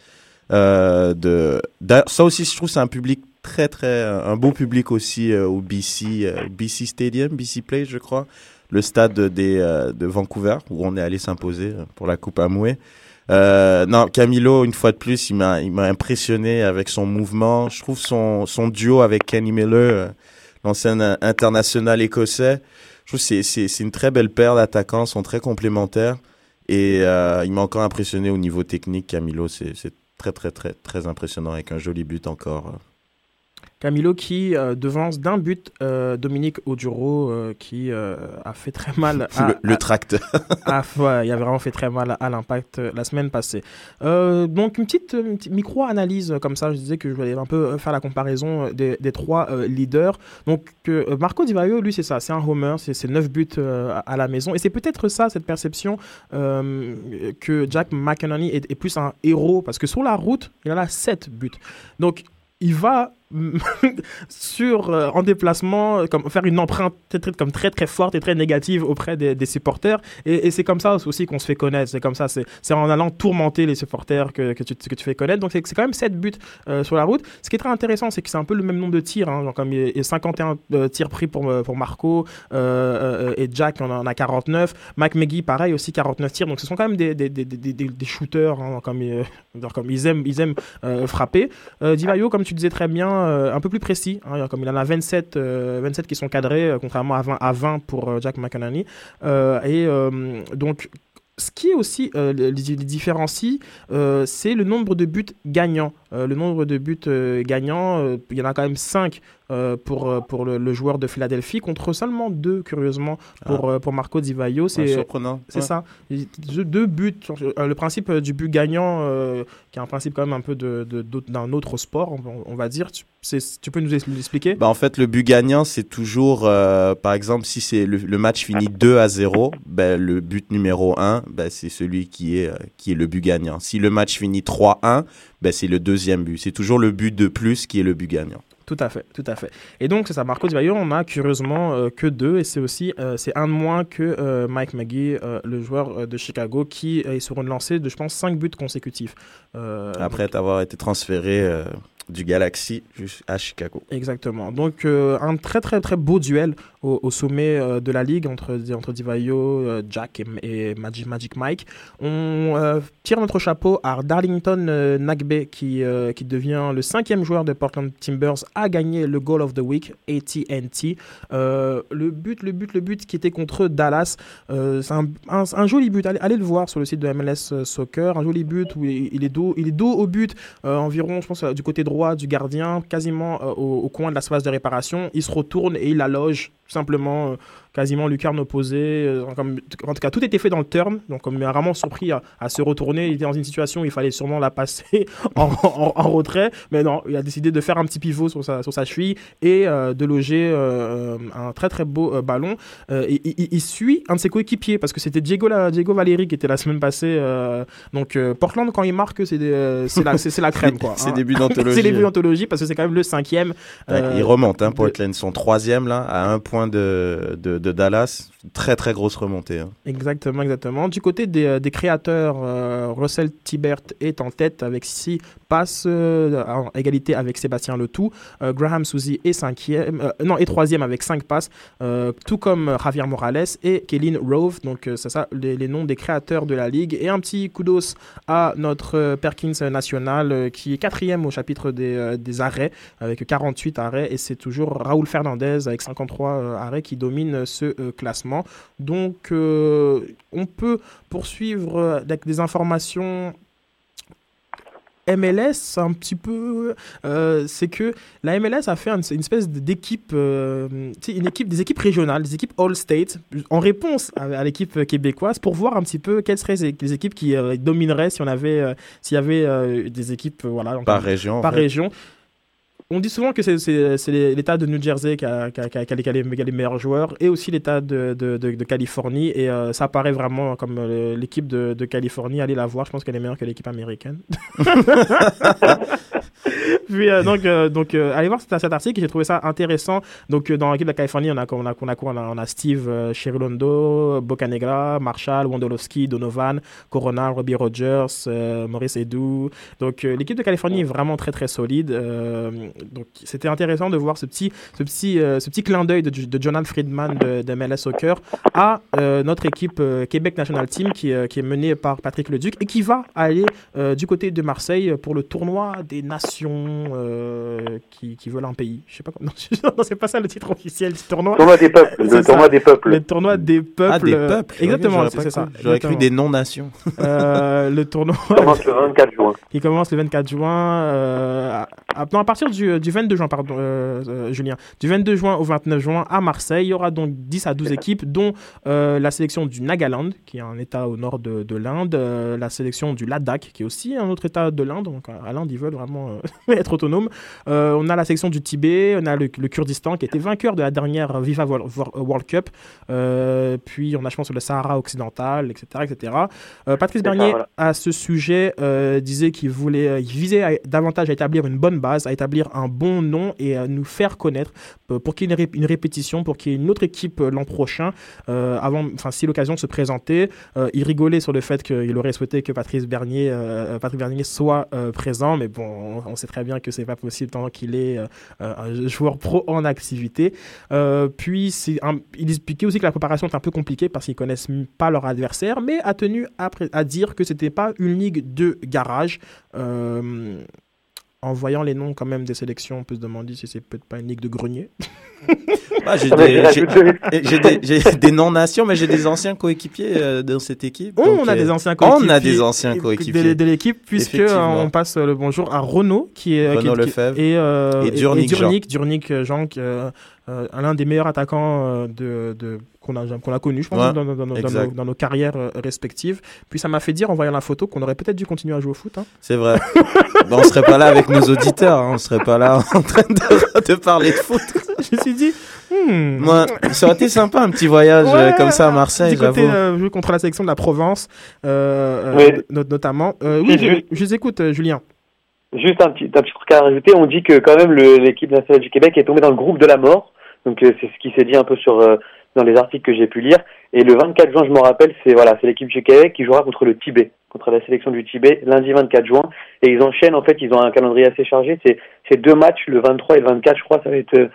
euh, de... Ça aussi, je trouve, c'est un public très, très. Un beau public aussi au BC, BC Stadium, BC Place, je crois. Le stade de Vancouver, où on est allé s'imposer pour la Coupe Amoué. Non, Camilo, une fois de plus, il m'a, impressionné avec son mouvement. Je trouve son, son duo avec Kenny Miller, l'ancien international écossais, je trouve que c'est, c'est, c'est une très belle paire d'attaquants, sont très complémentaires. Et euh, il m'a encore impressionné au niveau technique, Camilo. C'est, c'est très, très, très, très impressionnant avec un joli but encore. Camilo qui euh, devance d'un but euh, Dominique Oduro euh, qui euh, a fait très mal à, Le- le à- ouais, il a vraiment fait très mal à l'impact la semaine passée. Donc une petite, micro-analyse comme ça, je disais que je voulais un peu faire la comparaison des, des trois leaders. Donc Marco Di Vaio, lui c'est ça, c'est un homer, c'est 9 buts à la maison et c'est peut-être ça, cette perception que Jack McInerney est, est plus un héros parce que sur la route, il en a 7 buts. Donc il va sur euh, en déplacement euh, comme faire une empreinte très, comme très très forte et très négative auprès des, supporters. Et, c'est comme ça aussi qu'on se fait connaître. C'est comme ça c'est en allant tourmenter les supporters que, que tu que tu fais connaître. Donc c'est quand même 7 buts euh, sur la route. Ce qui est très intéressant c'est que c'est un peu le même nombre de tirs hein, genre comme il y a 51 euh, tirs pris pour pour Marco et Jack on en a 49 Mike McGee pareil aussi 49 tirs. Donc ce sont quand même des des, des, des, des- shooters hein, comme, comme ils aiment ils aiment frapper. Di Vaio, comme tu disais très bien, euh, un peu plus précis. hein, comme il en a 27, euh, 27 qui sont cadrés, euh, contrairement à 20, à 20 pour euh, Jack. Euh, et euh, donc, ce qui aussi euh, les, différencie, euh, c'est le nombre de buts gagnants. Euh, le nombre de buts euh, gagnants, euh, il y en a quand même 5 pour, pour le, le joueur de Philadelphie, contre seulement 2, curieusement, pour, euh, pour Marco Di Vaio. Ouais, C'est surprenant. c'est Ouais. ça. Deux buts. Le principe du but gagnant, qui est un principe quand même un peu de- de- d'un autre sport, on, on va dire. Tu, peux nous expliquer Bah, en fait, le but gagnant, c'est toujours, par exemple, si c'est le, le match finit 2 à 0, ben, le but numéro 1, ben, c'est celui qui est, qui est le but gagnant. Si le match finit 3-1, ben, c'est le deuxième but. C'est toujours le but de plus qui est le but gagnant. Tout à fait, tout à fait. Et donc, c'est ça, Marco Di Vaio, on a curieusement euh, que deux, et c'est aussi, euh, c'est un de moins que euh, Mike McGee, le joueur de Chicago, qui est sur une lancée de, je pense, cinq buts consécutifs. Après avoir été transféré du Galaxy jusqu'à Chicago. Exactement. Donc un très très très beau duel au, sommet euh, de la ligue entre, entre Divayo, euh, Jack et, Magic, Magic Mike. On euh, tire notre chapeau à Darlington Nagbe qui, qui devient le cinquième joueur de Portland Timbers à gagner le Goal of the Week, AT&T. Le but, le but, le but qui était contre Dallas, c'est un, un- joli but. Allez, allez le voir sur le site de MLS Soccer. Un joli but où il, est dos, il est dos au but, environ, je pense, du côté droit du gardien, quasiment au, coin de la surface de réparation. Il se retourne et il la simplement. Quasiment lucarne opposée. euh, comme- en tout cas, tout était fait dans le turn. Donc, on est vraiment surpris à, à se retourner. Il était dans une situation où il fallait sûrement la passer en, en- en retrait. Mais non, il a décidé de faire un petit pivot sur sa, sur sa cheville et euh, de loger euh, un très très beau ballon. Et, il- il- il suit un de ses coéquipiers parce que c'était Diego, la, Diego Valeri qui était la semaine passée. donc, Portland, quand il marque, c'est la, la crème. C'est hein. des buts d'anthologie. c'est des buts d'anthologie parce que c'est quand même le cinquième. Ils remontent, hein, de- Portland. Ils sont troisième, là, à un point de, de, de Dallas. Très, très grosse remontée. hein. Exactement, exactement. Du côté des, euh, créateurs, euh, Russell Tibert est en tête avec 6 passes euh, en égalité avec Sébastien Letou. Graham Souzy est troisième avec 5 passes, tout comme Javier Morales et Kéline Rove. Donc, c'est ça, les, noms des créateurs de la ligue. Et un petit kudos à notre Perkins national qui est quatrième au chapitre des, des arrêts avec 48 arrêts. Et c'est toujours Raoul Fernandez avec 53 euh, arrêts qui domine ce euh, Donc, euh, on peut poursuivre euh, avec des informations MLS un petit peu euh, c'est que la MLS a fait une, une espèce d'équipe euh, une équipe des équipes régionales des équipes all state en réponse à, à l'équipe québécoise pour voir un petit peu quelles seraient les, équipes qui euh, domineraient si on avait s'il y avait des équipes voilà donc, Par région, en par fait. région on dit souvent que c'est- l'État de New Jersey qui a, qui a- qui a- qui a les, meilleurs joueurs et aussi l'État de, de- de- de Californie. Et euh, ça apparaît vraiment comme euh, l'équipe de, Californie. Allez la voir, je pense qu'elle est meilleure que l'équipe américaine. Puis, euh, donc, donc allez voir cet, cet article, j'ai trouvé ça intéressant. Donc, dans l'équipe de la Californie, on a, on a, on a, quoi? On a, on a Steve Chirilondo, Bocanegra, Marshall, Wondolowski, Donovan, Corona, Robbie Rogers, Maurice Edu. Donc, l'équipe de Californie est vraiment très, très solide. Donc, c'était intéressant de voir ce petit, ce petit, euh, ce petit clin d'œil de, de Jonathan Friedman de, de MLS Soccer à euh, notre équipe euh, Québec National Team qui, euh, qui est menée par Patrick Leduc et qui va aller euh, du côté de Marseille pour le tournoi des nations euh, qui, qui veulent un pays. Je sais pas comment. Non, c'est pas ça le titre officiel du tournoi. Tournoi des peuples, le tournoi des peuples. Le tournoi des peuples. Ah, des peuples. Exactement, J'aurais c'est ça. cru. J'aurais cru des non-nations. Euh, le tournoi. Il commence le 24 juin. qui commence le 24 juin. euh, à, à- non, à partir du, du 22 juin, pardon, euh, euh, Julien. Du 22 juin au 29 juin à Marseille. Il y aura donc 10 à 12 équipes, dont euh, la sélection du Nagaland, qui est un état au nord de, de l'Inde, euh, la sélection du Ladakh, qui est aussi un autre état de l'Inde. Donc à l'Inde, ils veulent vraiment euh, être autonomes. Euh, on a la sélection du Tibet, on a le, le Kurdistan, qui était vainqueur de la dernière Viva World, Cup. Euh, puis on a, je pense, le Sahara occidental, etc. etc. Euh, Patrice ça, Bernier, voilà. à ce sujet, euh, disait qu'il voulait, euh, il visait à- davantage à établir une bonne base, à établir un bon nom et à nous faire connaître euh, pour qu'il y ait une, ré- une répétition, pour qu'il y ait une autre équipe euh, l'an prochain, euh, avant, si l'occasion se présentait. Il rigolait sur le fait qu'il aurait souhaité que Patrice Bernier, euh, Bernier soit présent, mais bon, on, sait très bien que c'est pas possible tant qu'il est un joueur pro en activité. Puis, un- il expliquait aussi que la préparation est un peu compliquée parce qu'ils connaissent pas leur adversaire, mais a tenu à, à dire que c'était pas une ligue de garage. Euh, en voyant les noms quand même des sélections, on peut se demander si c'est peut-être pas une ligue de grenier. Bah, j'ai des, des, des non-nations, mais j'ai des anciens coéquipiers euh, dans cette équipe. Oh, donc, on a euh, des anciens coéquipiers. On a des anciens de- coéquipiers. De, de l'équipe, puisque euh, on passe le bonjour à Renaud, qui est. Renaud qui est- qui- Lefebvre. Et, euh, Et Durnik Jean. Durnik, Durnik, euh, Jean, qui, euh, euh, l'un des meilleurs attaquants euh, de, de, qu'on a, qu'on a connu, je pense, Ouais, dans, dans- dans- nos, dans nos carrières euh, respectives. Puis ça m'a fait dire, en voyant la photo, qu'on aurait peut-être dû continuer à jouer au foot. hein. C'est vrai. Bah, on serait pas là avec nos auditeurs, hein, on serait pas là en train de, de parler de foot. Je me suis dit, hmm. Moi, ça aurait été sympa un petit voyage euh, Ouais, comme ça à Marseille, Du côté euh, jouer contre la sélection de la Provence, euh, euh, Oui. notamment. Euh, Si, oui, je, juste- je les écoute, euh, Julien. Juste un petit, un petit truc à rajouter. On dit que quand même l'équipe nationale du Québec est tombée dans le groupe de la mort. Donc euh, c'est ce qui s'est dit un peu sur euh, dans les articles que j'ai pu lire. Et le 24 juin, je me rappelle, c'est voilà, c'est l'équipe du Québec qui jouera contre le Tibet, contre la sélection du Tibet, lundi 24 juin. Et ils enchaînent. En fait, ils ont un calendrier assez chargé. C'est deux matchs, le 23 et le 24, je crois, ça va être euh,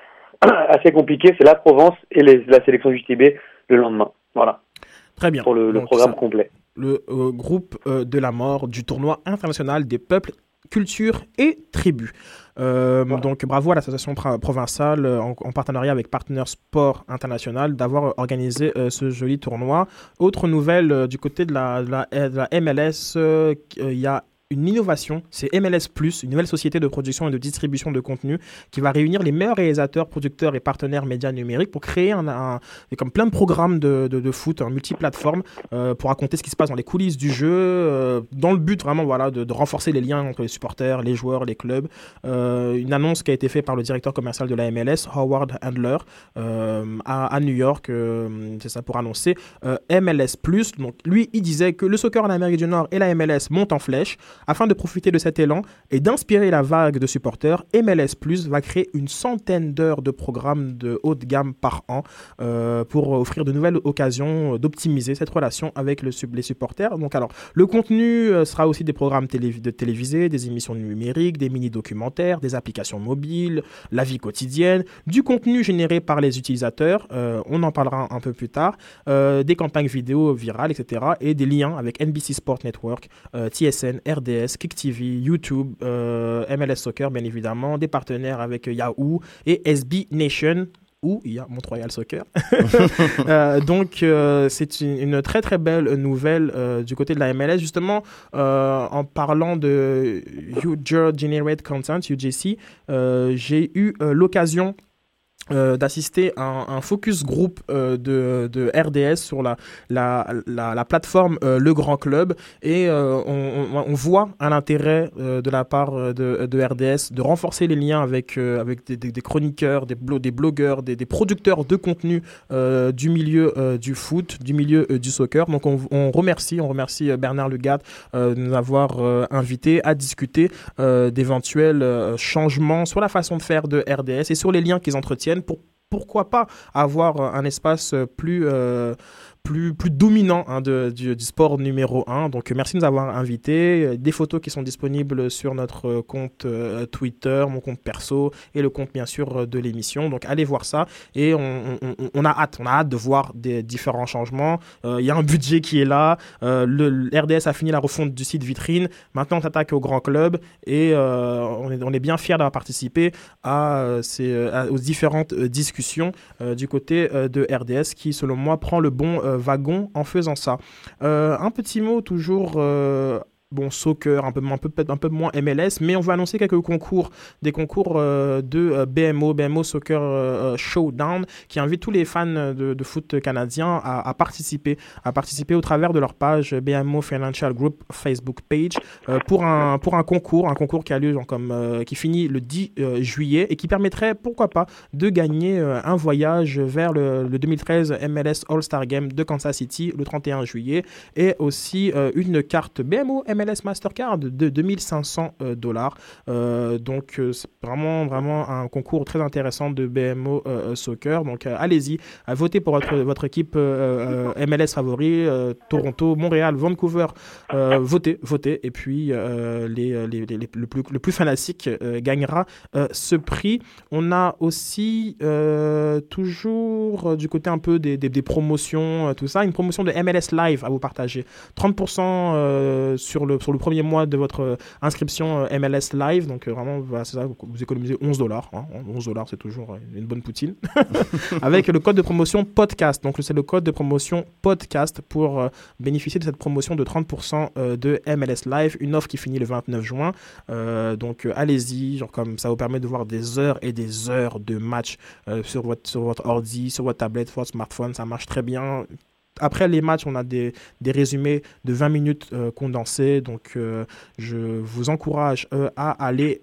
assez compliqué. C'est la Provence et les- la sélection du Tibet le lendemain. Voilà. Très bien. Pour le, programme ça- complet. le euh, groupe euh, de la mort du tournoi international des peuples, cultures et tribus. Euh, Donc bravo à l'association pro- provinciale euh, en, en partenariat avec Partner Sport International d'avoir euh, organisé euh, ce joli tournoi. Autre nouvelle euh, du côté de la, de la, de la MLS, il y a une innovation, c'est MLS Plus, une nouvelle société de production et de distribution de contenu qui va réunir les meilleurs réalisateurs, producteurs et partenaires médias numériques pour créer un, comme plein de programmes de, foot en multiplateforme euh, pour raconter ce qui se passe dans les coulisses du jeu, euh, dans le but vraiment voilà, de, renforcer les liens entre les supporters, les joueurs, les clubs. Euh, une annonce qui a été faite par le directeur commercial de la MLS, Howard Handler, à, à New York, c'est ça pour annoncer MLS+. Donc lui, il disait que le soccer en Amérique du Nord et la MLS montent en flèche. Afin de profiter de cet élan et d'inspirer la vague de supporters, MLS Plus va créer une centaine d'heures de programmes de haute gamme par an euh, pour offrir de nouvelles occasions d'optimiser cette relation avec les supporters. Donc alors, le contenu euh, sera aussi des programmes télé de télévisés, des émissions numériques, des mini-documentaires, des applications mobiles, la vie quotidienne, du contenu généré par les utilisateurs, euh, on en parlera un peu plus tard, des campagnes vidéo virales, etc. et des liens avec NBC Sport Network, TSN, RDS, Kick TV, YouTube, euh, MLS Soccer, bien évidemment, des partenaires avec Yahoo et SB Nation où il y a Montreal Soccer. Euh, donc, euh, c'est une, très très belle nouvelle du côté de la MLS. Justement, en parlant de User Generate Content, UGC, j'ai eu l'occasion euh, d'assister à un, focus group euh, de, de RDS sur la, la, la, la plateforme euh, Le Grand Club et on, voit un intérêt de la part de, de RDS de renforcer les liens avec, avec des, chroniqueurs, des, blo- des blogueurs, des, des producteurs de contenu du milieu du foot, du milieu du soccer. Donc on, remercie, on remercie Bernard Legat de nous avoir invités à discuter d'éventuels changements sur la façon de faire de RDS et sur les liens qu'ils entretiennent pour pourquoi pas avoir un espace plus, euh, plus, plus dominant hein, de- du, sport numéro 1. Donc merci de nous avoir invités. Euh, Des photos qui sont disponibles sur notre euh, compte euh, Twitter, mon compte perso et le compte bien sûr de l'émission. Donc allez voir ça et on, on- a hâte, on a hâte de voir des différents changements. Il y a un budget qui est là. Le, RDS a fini la refonte du site vitrine. Maintenant on s'attaque au grand club et on, est, bien fiers d'avoir participé à, aux différentes discussions du côté de RDS qui, selon moi, prend le bon wagon en faisant ça. Euh, un petit mot toujours. Bon, soccer, un peu, un peu, un peu moins MLS, mais on va annoncer quelques concours, des concours euh, de euh, BMO, BMO Soccer euh, Showdown, qui invite tous les fans de, foot canadiens à, participer, à participer au travers de leur page BMO Financial Group Facebook page pour un pour un concours, un concours qui a lieu genre, comme qui finit le 10 euh, juillet et qui permettrait pourquoi pas de gagner un voyage vers le, le 2013 MLS All-Star Game de Kansas City le 31 juillet et aussi une carte BMO MLS Mastercard de 2500 euh, dollars. Euh, donc euh, c'est vraiment vraiment un concours très intéressant de BMO Soccer. Donc allez-y, votez pour votre, votre équipe MLS favori, Toronto, Montréal, Vancouver. Votez, votez. Et puis les, les- le, plus, le plus fanatique gagnera ce prix. On a aussi toujours du côté un peu des, des- promotions, tout ça, une promotion de MLS Live à vous partager. 30% euh, sur sur le, premier mois de votre euh, inscription euh, MLS Live. Donc, euh, vraiment, bah, c'est ça, vous- économisez 11 dollars. 11 dollars, c'est toujours une bonne poutine. Avec le code de promotion podcast. Donc, c'est le code de promotion podcast pour bénéficier de cette promotion de 30% euh, de MLS Live. Une offre qui finit le 29 juin. Donc, allez-y. Genre, comme ça vous permet de voir des heures et des heures de match euh, sur, votre, sur votre ordi, sur votre tablette, sur votre smartphone. Ça marche très bien. Après les matchs, on a des, des résumés de 20 minutes euh, condensés. Donc, euh, je vous encourage euh, à aller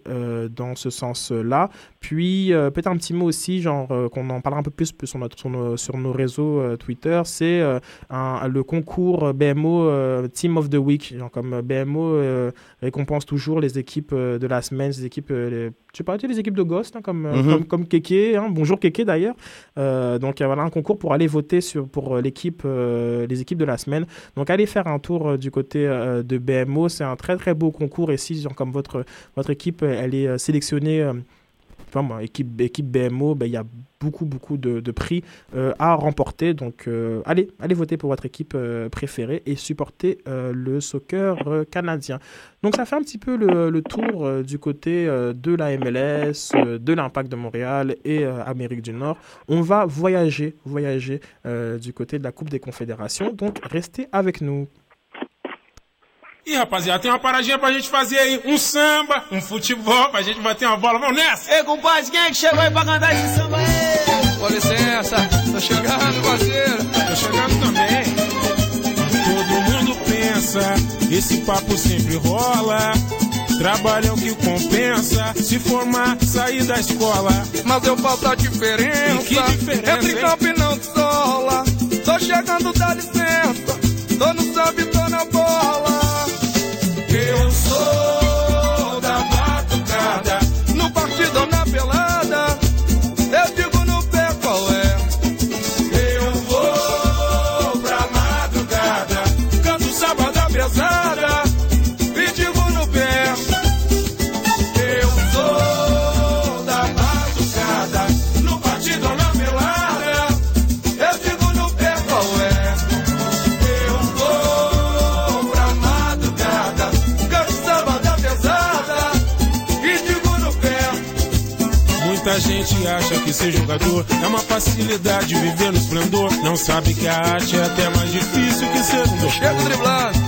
dans ce sens-là. Puis, peut-être un petit mot aussi, genre qu'on en parlera un peu plus sur, notre, nos, sur nos réseaux Twitter, c'est le concours BMO Team of the Week. Genre, comme BMO récompense toujours les équipes euh, de la semaine, les équipes, euh, les- je sais pas, les équipes de Ghost, hein, comme, Mhm. comme, comme Keke. hein. bonjour Keke d'ailleurs. Euh, donc, voilà un concours pour aller voter sur, pour l'équipe, euh, les équipes de la semaine. Donc, allez faire un tour euh, du côté de BMO. C'est un très très beau concours. Et si, genre, comme votre, votre équipe, elle est sélectionnée. Enfin, moi, équipe, équipe BMO, ben, il y a beaucoup, beaucoup de, de prix euh, à remporter. Donc, euh, allez, allez voter pour votre équipe euh, préférée et supporter le soccer canadien. Donc, ça fait un petit peu le, le tour du côté de la MLS, de l'Impact de Montréal et Amérique du Nord. On va voyager, voyager du côté de la Coupe des Confédérations. Donc, restez avec nous. Ih, rapaziada, tem uma paradinha pra gente fazer aí. Um samba, um futebol, pra gente bater uma bola. Vamos nessa! Ei, compadre, quem é que chegou aí pra cantar esse samba aí? Com licença, tô chegando, parceiro. Tô chegando também. Todo mundo pensa, esse papo sempre rola. Trabalho é o que compensa, se formar, sair da escola. Mas eu faço a diferença. E que diferença, Entre hein? campo e não sola. Tô chegando, dá licença. Tô no samba e tô na bola. Eu sou gente acha que ser jogador é uma facilidade viver no esplendor. Não sabe que a arte é até mais difícil que ser um Chego driblando,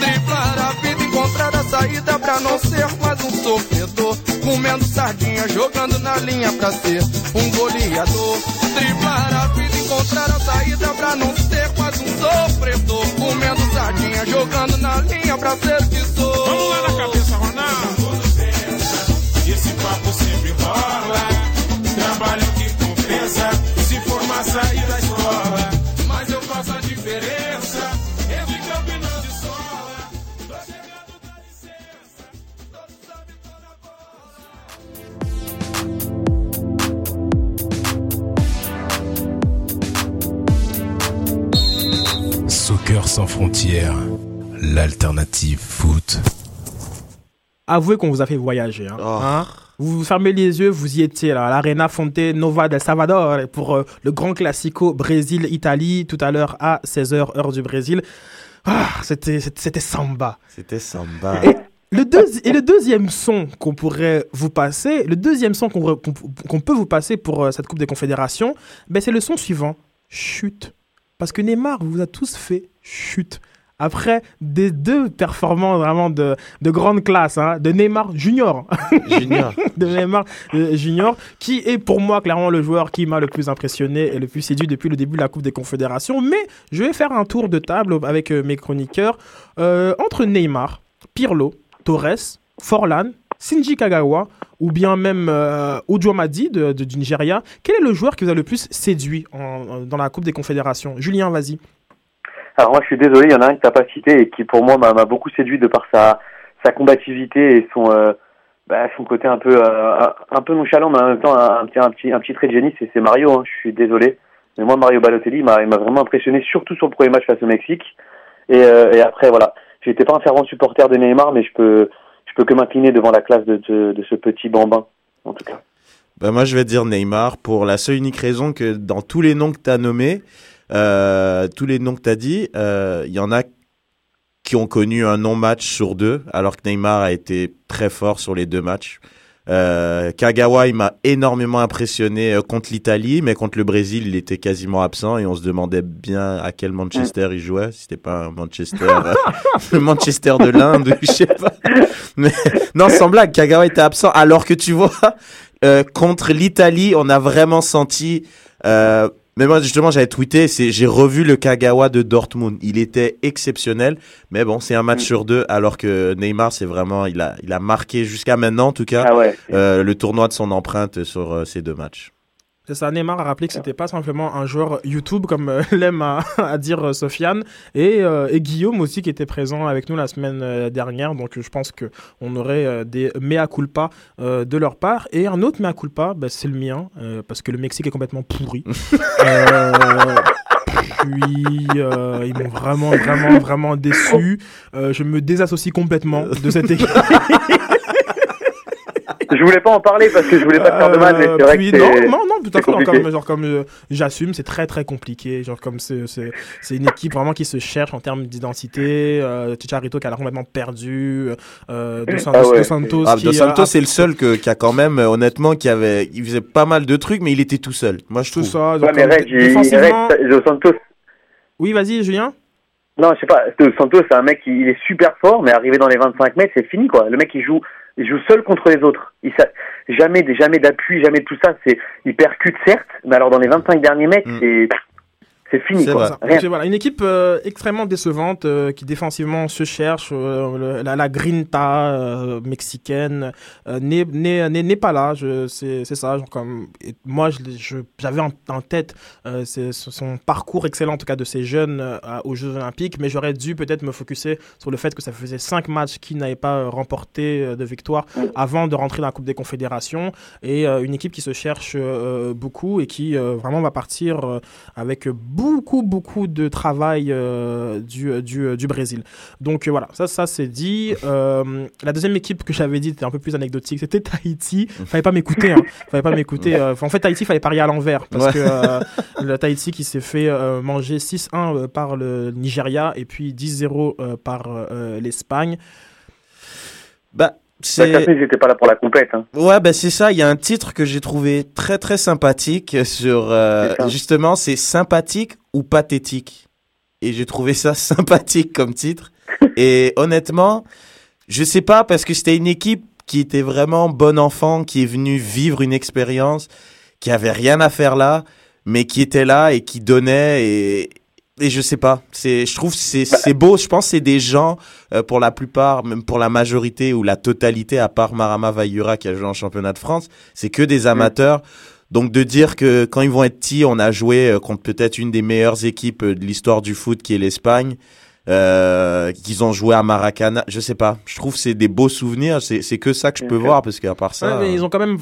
driblar a vida, encontrar a saída pra não ser mais um sofredor. Comendo sardinha, jogando na linha pra ser um goleador. Driblar a vida, encontrar a saída pra não ser mais um sofredor. Comendo sardinha, jogando na linha pra ser que sou. Vamos lá na cabeça, Ronaldo. Soccer sans frontières, l'alternative foot. Avouez qu'on vous a fait voyager. Hein, Hein? Vous vous fermez les yeux, vous y étiez là, à l'Arena Fonte Nova del Salvador pour euh, le grand classico Brésil-Italie tout à l'heure à 16h heure du Brésil. Ah, c'était samba. C'était samba. Et le, deuxi- et le deuxième son qu'on pourrait vous passer, le deuxième son qu'on re- qu'on- qu'on peut vous passer pour euh, cette Coupe des Confédérations, ben c'est le son suivant. Chute. Parce que Neymar vous a tous fait chute. Après des deux performances vraiment de, de grande classe, hein, de Neymar Junior. Junior. de Neymar euh, Junior, qui est pour moi clairement le joueur qui m'a le plus impressionné et le plus séduit depuis le début de la Coupe des Confédérations. Mais je vais faire un tour de table avec euh, mes chroniqueurs. Euh, entre Neymar, Pirlo, Torres, Forlan, Shinji Kagawa ou bien même euh, Madi de, de- du Nigeria, quel est le joueur qui vous a le plus séduit dans la Coupe des Confédérations? Julien, vas-y. Alors moi, je suis désolé, il y en a un que t'as pas cité et qui pour moi m'a beaucoup séduit de par sa sa combativité et son euh, bah, son côté un peu euh, un- peu nonchalant, mais en même temps un, petit un petit un petit trait de génie, c'est Mario. Hein, je suis désolé, mais moi Mario Balotelli, il m'a vraiment impressionné, surtout sur le premier match face au Mexique. Et, euh, et après voilà, j'étais pas un fervent supporter de Neymar, mais je peux je peux que m'incliner devant la classe de, ce petit bambin, en tout cas. Ben moi, je vais dire Neymar pour la seule unique raison que dans tous les noms que tu as nommés, euh, tous les noms que tu as dit, euh, il y en a qui ont connu un non-match sur deux, alors que Neymar a été très fort sur les deux matchs. Euh, Kagawa, il m'a énormément impressionné euh, contre l'Italie, mais contre le Brésil, il était quasiment absent et on se demandait bien à quel Manchester il jouait. Si c'était pas un Manchester, euh, le Manchester de l'Inde, je sais pas. Mais non, sans blague, Kagawa était absent. Alors que tu vois, euh, contre l'Italie, on a vraiment senti. Euh, mais moi, justement, j'avais tweeté, c'est, j'ai revu le Kagawa de Dortmund. Il était exceptionnel. Mais bon, c'est un match sur deux, alors que Neymar, c'est vraiment, il a, il a marqué jusqu'à maintenant, en tout cas, Ah ouais. euh, le tournoi de son empreinte sur euh, ces deux matchs. C'est ça, Neymar a rappelé que c'était pas simplement un joueur YouTube comme euh, l'aime à, à dire euh, Sofiane et, euh, et Guillaume aussi qui était présent avec nous la semaine dernière donc je pense que on aurait euh, des mea culpa de leur part et un autre mea culpa bah, c'est le mien parce que le Mexique est complètement pourri. Euh, puis euh, ils m'ont vraiment vraiment vraiment déçu. Euh, je me désassocie complètement de cette équipe. Je voulais pas en parler parce que je voulais pas te faire de mal, mais c'est vrai Euh, puis que non, non, non, tout à fait. Genre comme, genre comme euh, j'assume, c'est très très compliqué. Genre comme c'est c'est c'est une équipe vraiment qui se cherche en termes d'identité. Euh, Chicharito qui a l'air complètement perdu. Euh, Dos, Santos, Dos Santos Ah, qui Dos Santos, a- c'est le seul que, qui a quand même, euh, honnêtement, qui avait, il faisait pas mal de trucs, mais il était tout seul. Moi, je trouve. ça. Ouais, mais Reg, il- défensivement- Reg, Dos Santos. Oui, vas-y, Julien. Non, je sais pas. Dos Santos, c'est un mec qui il est super fort, mais arrivé dans les 25 mètres, c'est fini, quoi. Le mec, il joue, il joue seul contre les autres. Il sa- jamais, jamais d'appui, jamais de tout ça. C'est, il percute certes, mais alors dans les 25 derniers mètres, c'est, c'est fini, quoi. Donc, voilà, une équipe euh, extrêmement décevante euh, qui défensivement se cherche. euh, le- la, la grinta mexicaine n'est- pas là. C'est ça. Genre comme, moi, j'avais en, en tête son parcours excellent, en tout cas de ces jeunes aux Jeux Olympiques, mais j'aurais dû peut-être me focuser sur le fait que ça faisait cinq matchs qu'il n'avait pas remporté de victoire avant de rentrer dans la Coupe des Confédérations. Et une équipe qui se cherche beaucoup et qui vraiment va partir avec beaucoup, beaucoup de travail euh, du, du, du Brésil. Donc euh, voilà, ça, ça c'est dit. Euh, la deuxième équipe que j'avais dit était un peu plus anecdotique, c'était Tahiti. Fallait pas m'écouter, hein. Fallait pas m'écouter. euh, en fait, Tahiti, fallait parier à l'envers parce Ouais. que euh, le Tahiti qui s'est fait euh, manger 6-1 euh, par le Nigeria et puis 10-0 euh, par euh, l'Espagne. Bah, C'est... Bah, étaient pas là pour la compète, hein. Ouais, ben c'est ça. Il y a un titre que j'ai trouvé très très sympathique sur euh, justement, c'est sympathique ou pathétique. Et j'ai trouvé ça sympathique comme titre. Et honnêtement, je sais pas parce que c'était une équipe qui était vraiment bon enfant, qui est venue vivre une expérience, qui avait rien à faire là, mais qui était là et qui donnait et et je sais pas, c'est je trouve que c'est c'est beau, je pense que c'est des gens euh, pour la plupart, même pour la majorité ou la totalité à part Marama Vayura qui a joué en championnat de France, c'est que des amateurs. Donc de dire que quand ils vont être petits, on a joué euh, contre peut-être une des meilleures équipes euh, de l'histoire du foot qui est l'Espagne, euh, qu'ils ont joué à Maracana, je sais pas. Je trouve que c'est des beaux souvenirs, c'est c'est que ça que je peux voir parce qu'à part ça. Ouais, mais ils ont quand même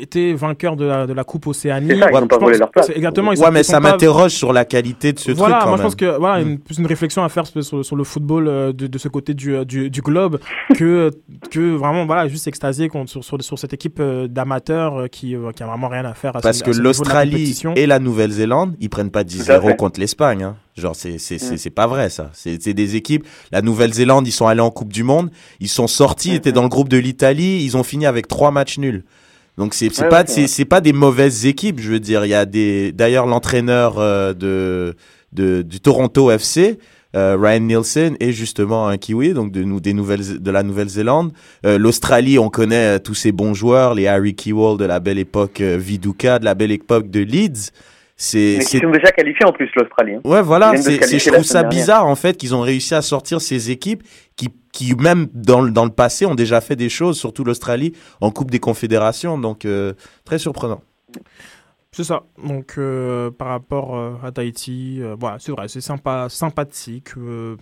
été vainqueurs de la, de la Coupe Océanie. C'est ça, ils Ouais, ont pas je volé pense- leur place. c'est Exactement. ils ouais, sont- mais ils ça pas- m'interroge sur la qualité de ce voilà, truc quand moi même. je pense que voilà, une, plus une réflexion à faire sur, le football euh, de, de ce côté du, euh, du, du globe que, que vraiment voilà, juste extasié contre, sur, sur, sur cette équipe euh, d'amateurs qui, qui a vraiment rien à faire à ce- Parce que la l'Australie et la Nouvelle-Zélande, ils prennent pas Tout à 10-0 fait. contre l'Espagne. Hein. Genre, c'est c'est c'est Mm. c'est pas vrai ça. C'est c'est des équipes. La Nouvelle-Zélande, ils sont allés en Coupe du Monde, ils sont sortis, ils étaient dans le groupe de l'Italie, ils ont fini avec trois matchs nuls. Donc c'est c'est Ouais, pas ouais, c'est pas des mauvaises équipes. Je veux dire, il y a des. D'ailleurs, l'entraîneur euh, de de du Toronto FC. euh, Ryan Nielsen est justement un Kiwi, donc de, nous, des nouvelles, de la Nouvelle-Zélande. Euh, L'Australie, on connaît euh, tous ces bons joueurs, les Harry Kewell de la belle époque euh, Viduka, de la belle époque de Leeds. C'est qui sont déjà qualifiés en plus, l'Australie. hein. Ouais, voilà, c'est, je trouve ça bizarre en fait qu'ils ont réussi à sortir ces équipes qui, qui même dans, le- dans le passé ont déjà fait des choses, surtout l'Australie en Coupe des Confédérations, donc euh, très surprenant. C'est ça. Donc, euh, par rapport euh, à Tahiti, euh, voilà, c'est vrai, c'est sympa, sympathique,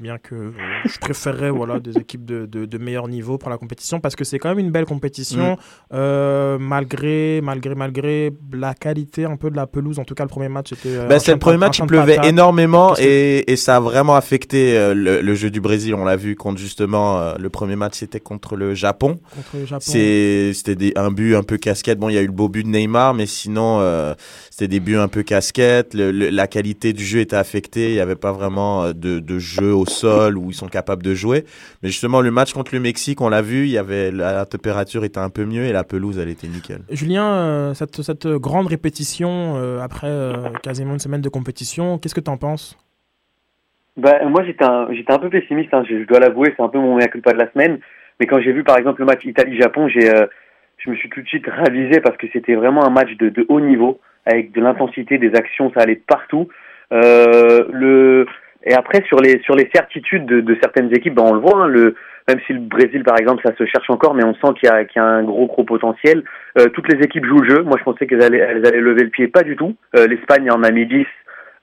bien que je préférerais voilà, des équipes de, de, de meilleur niveau pour la compétition parce que c'est quand même une belle compétition, Mm. malgré, malgré, malgré la qualité un peu de la pelouse. En tout cas, le premier match était. un c'est le premier match, il pleuvait énormément et, et ça a vraiment affecté le, le jeu du Brésil. On l'a vu contre justement le premier match, c'était contre le Japon. Contre le Japon. C'était un but un peu casquette. Bon, il y a eu le beau but de Neymar, mais sinon c'était des buts un peu casquettes. Le, le- la qualité du jeu était affectée. Il n'y avait pas vraiment euh, de, de jeu au sol où ils sont capables de jouer. Mais justement, le match contre le Mexique, on l'a vu, il y avait la, la température était un peu mieux et la pelouse, elle était nickel. Julien, euh, cette, cette grande répétition euh, après euh, quasiment une semaine de compétition, qu'est-ce que tu en penses? Bah, moi, j'étais un, j'étais un peu pessimiste, hein, je, je dois l'avouer, c'est un peu mon mea culpa de la semaine. Mais quand j'ai vu, par exemple, le match Italie-Japon, j'ai, euh, je me suis tout de suite ravisé parce que c'était vraiment un match de, de haut niveau, avec de l'intensité, des actions, ça allait partout. Euh, le, et après, sur les, sur les certitudes de, de certaines équipes, ben, on le voit, hein, le, même si le Brésil, par exemple, ça se cherche encore, mais on sent qu'il y a, qu'il y a un gros, gros potentiel. Euh, toutes les équipes jouent le jeu. Moi, je pensais qu'elles allaient, elles allaient lever le pied, pas du tout. Euh, L'Espagne en a mis 10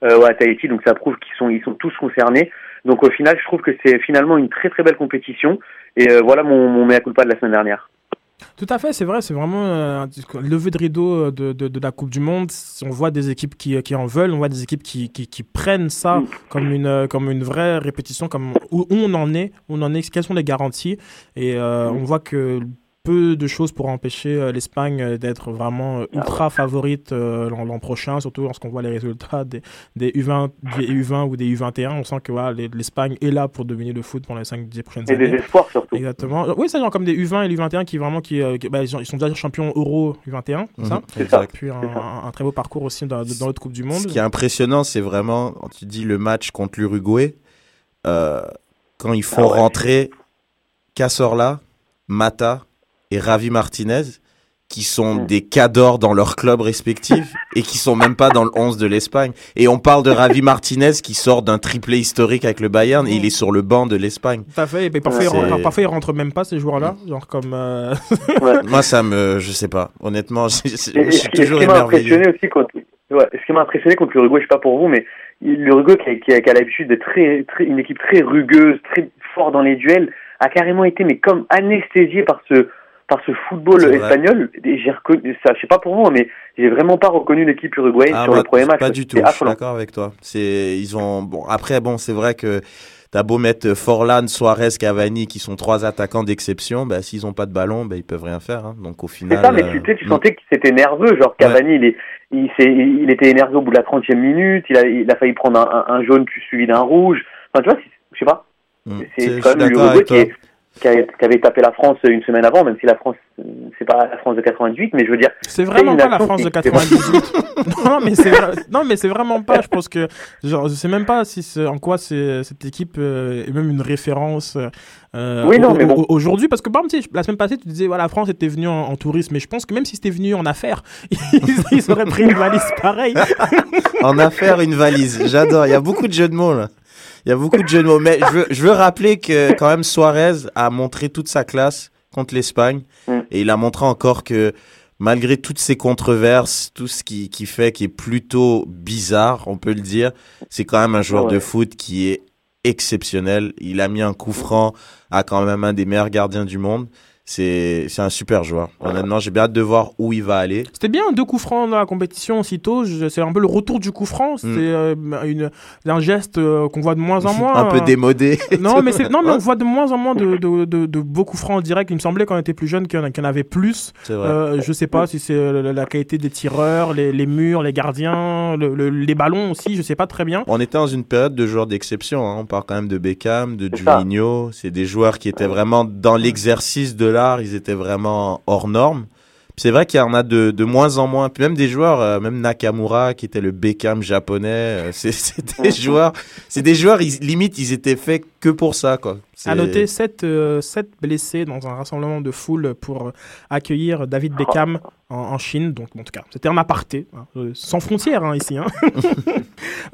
euh, à Tahiti, donc ça prouve qu'ils sont, ils sont tous concernés. Donc au final, je trouve que c'est finalement une très très belle compétition. Et euh, voilà mon, mon mea culpa de la semaine dernière. Tout à fait, c'est vrai, c'est vraiment euh, un lever de rideau de, de, de la Coupe du Monde. On voit des équipes qui, qui en veulent, on voit des équipes qui, qui, qui prennent ça comme une, euh, comme une vraie répétition, comme où, on en est, où on en est, quelles sont les garanties. Et euh, on voit que peu de choses pour empêcher euh, l'Espagne euh, d'être vraiment euh, ultra favorite euh, l'an prochain, surtout lorsqu'on voit les résultats des, des, U20, des U20 ou des U21. On sent que voilà, les- l'Espagne est là pour devenir le foot pour les 5-10 prochaines Et années. des espoirs surtout. Exactement. Oui, c'est genre comme des U20 et les U21 qui vraiment qui, euh, qui- bah, ils, sont, ils sont déjà champions euro U21, c'est ça ça. Puis un, un- un très beau parcours aussi dans, dans l'autre Coupe du Monde. Ce qui est impressionnant, c'est vraiment, quand tu dis le match contre l'Uruguay, euh, quand ils font Ah ouais. rentrer Cazorla, Mata et Ravi Martinez, qui sont Mm. des cadors dans leurs clubs respectifs et qui sont même pas dans le 11 de l'Espagne. Et on parle de Ravi Martinez qui sort d'un triplé historique avec le Bayern et il est sur le banc de l'Espagne. Tout à fait. Et puis parfois, ils parfois, ils rentrent même pas ces joueurs-là. Genre comme. euh, Moi, ça me, je sais pas. Honnêtement, je, je- je et suis ce qui, ce toujours qui m'a émerveillé. impressionné aussi contre, ouais, ce qui m'a impressionné contre l'Uruguay, je sais pas pour vous, mais l'Uruguay qui, a- qui, a- qui a l'habitude d'être très, très, une équipe très rugueuse, très fort dans les duels, a carrément été mais comme anesthésié par ce par ce football espagnol. Et j'ai reconnu ça, je sais pas pour vous, mais j'ai vraiment pas reconnu l'équipe uruguayenne Ah, sur le premier match. Pas du tout. C'était Je suis d'accord avec toi. C'est, ils ont, bon, après, bon, c'est vrai que t'as beau mettre Forlan, Suarez, Cavani, qui sont trois attaquants d'exception, bah, s'ils ont pas de ballon, bah, ils peuvent rien faire, hein. Donc, au final. C'est ça, mais euh, tu, sais, tu sentais qu'il était nerveux. Genre, Cavani, il, est, il, il était énervé au bout de la 30e minute. Il a, il a failli prendre un, un, un jaune suivi d'un rouge. Enfin, tu vois, je sais pas. mm, C'est quand même l'Uruguay qui, est- qui, a- qui avait tapé la France une semaine avant, même si la France, c'est pas la France de 98, mais je veux dire. C'est vraiment pas la France qui- de 98. non, mais c'est vra- non, mais c'est vraiment pas. Je pense que genre, je sais même pas si c'est- en quoi c'est cette équipe euh, est même une référence. euh, Oui, non, au- mais bon. au- Aujourd'hui, parce que par exemple, la semaine passée, tu disais voilà, la France était venue en, en tourisme, mais je pense que même si c'était venu en affaires, ils, ils auraient pris une valise pareille. en affaire une valise. J'adore. Il y a beaucoup de jeux de mots là. Il y a beaucoup de jeux de mots. Mais je veux, je veux rappeler que quand même Suarez a montré toute sa classe contre l'Espagne Mm. et il a montré encore que malgré toutes ces controverses, tout ce qui, qui fait qui est plutôt bizarre, on peut le dire, c'est quand même un joueur Ouais. de foot qui est exceptionnel. Il a mis un coup franc à quand même un des meilleurs gardiens du monde. C'est c'est un super joueur. Honnêtement, j'ai bien hâte de voir où il va aller. C'était bien deux coups francs dans la compétition aussitôt. C'est un peu le retour du coup franc. C'est euh, une, un geste euh, qu'on voit de moins en moins. Mm. un peu euh, démodé. Non, mais, c'est- non, mais on voit de moins en moins de, de, de, de beaux coups francs en direct. Il me semblait quand on était plus jeune qu'il y en, qu'il y en avait plus. C'est vrai. Euh, je sais pas si c'est euh, la, qualité des tireurs, les, les murs, les gardiens, le- le- les ballons aussi. Je sais pas très bien. On était dans une période de joueurs d'exception. hein. On parle quand même de Beckham, de C'est. Juninho. C'est des joueurs qui étaient vraiment dans l'exercice de Ils étaient vraiment hors normes. Puis C'est vrai qu'il y en a de, de moins en moins. Puis même des joueurs, euh, même Nakamura, qui était le Beckham japonais. euh, c'est c'est des joueurs, c'est des joueurs. Ils, limite, ils étaient faits que pour ça, quoi. À noter 7, blessés dans un rassemblement de foule pour euh, accueillir David Beckham en, en Chine. Donc, en tout cas, c'était un aparté, hein, euh, sans frontières hein, ici. hein.